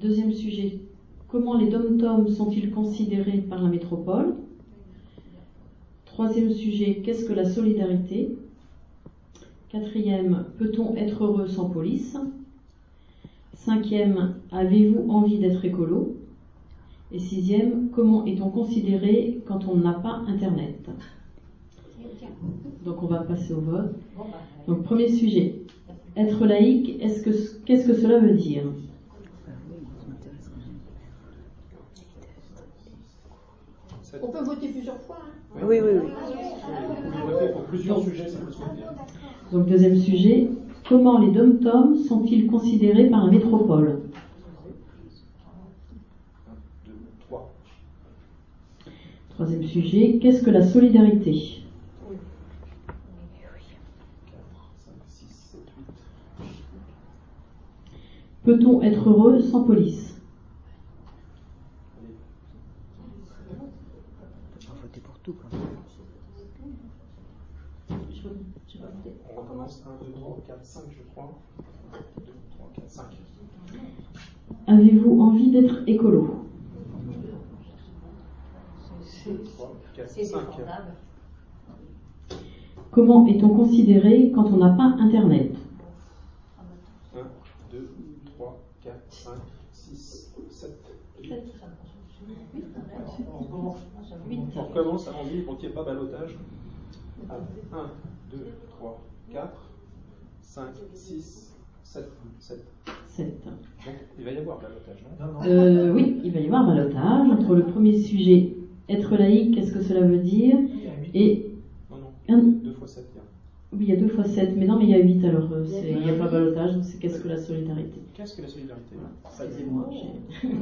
Deuxième sujet, comment les dom-toms sont-ils considérés par la métropole? Troisième sujet, qu'est-ce que la solidarité? Quatrième, peut-on être heureux sans police? Cinquième, avez-vous envie d'être écolo? Et sixième, comment est-on considéré quand on n'a pas Internet donc on va passer au vote. Donc premier sujet. Être laïque, est-ce que qu'est-ce que cela veut dire On peut voter plusieurs fois. hein. Oui, oui, oui. Voter pour plusieurs sujets souhaitez. Donc deuxième sujet. Comment les dom-toms sont-ils considérés par la métropole 2, 3. Troisième sujet. Qu'est-ce que la solidarité? 4, 5, 6, 7, 8. Peut-on être heureux sans police? On va voter pour tout quand même. On recommence 1, 2, 3, 4, 5, je crois. 2, 3, 4, 5. Avez-vous envie d'être écolo 3, 4, C'est 5. défendable. Comment est-on considéré quand on n'a pas Internet? 1, 2, 3, 4, 5, 6, 7, 8. On recommence. On recommence, allons-y, pour qu'il n'y ait pas balotage. 1, 2, 3, 4, 5, 6, 7. 7. 7. Donc, il va y avoir balotage, non Euh, oui, il va y avoir balotage entre le premier sujet, être laïque, qu'est-ce que cela veut dire, et Non, non. un, 2 fois 7, il y a. oui, il y a 2 fois 7, mais non, mais il y a 8 alors, euh, c'est- il n'y a pas balotage, donc c'est qu'est-ce que la solidarité Qu'est-ce que la solidarité Excusez-moi. j'ai-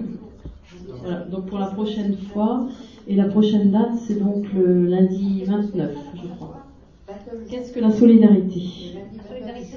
Voilà, donc pour la prochaine fois, et la prochaine date, c'est donc le lundi 29, je crois. Qu'est-ce que la solidarité La solidarité,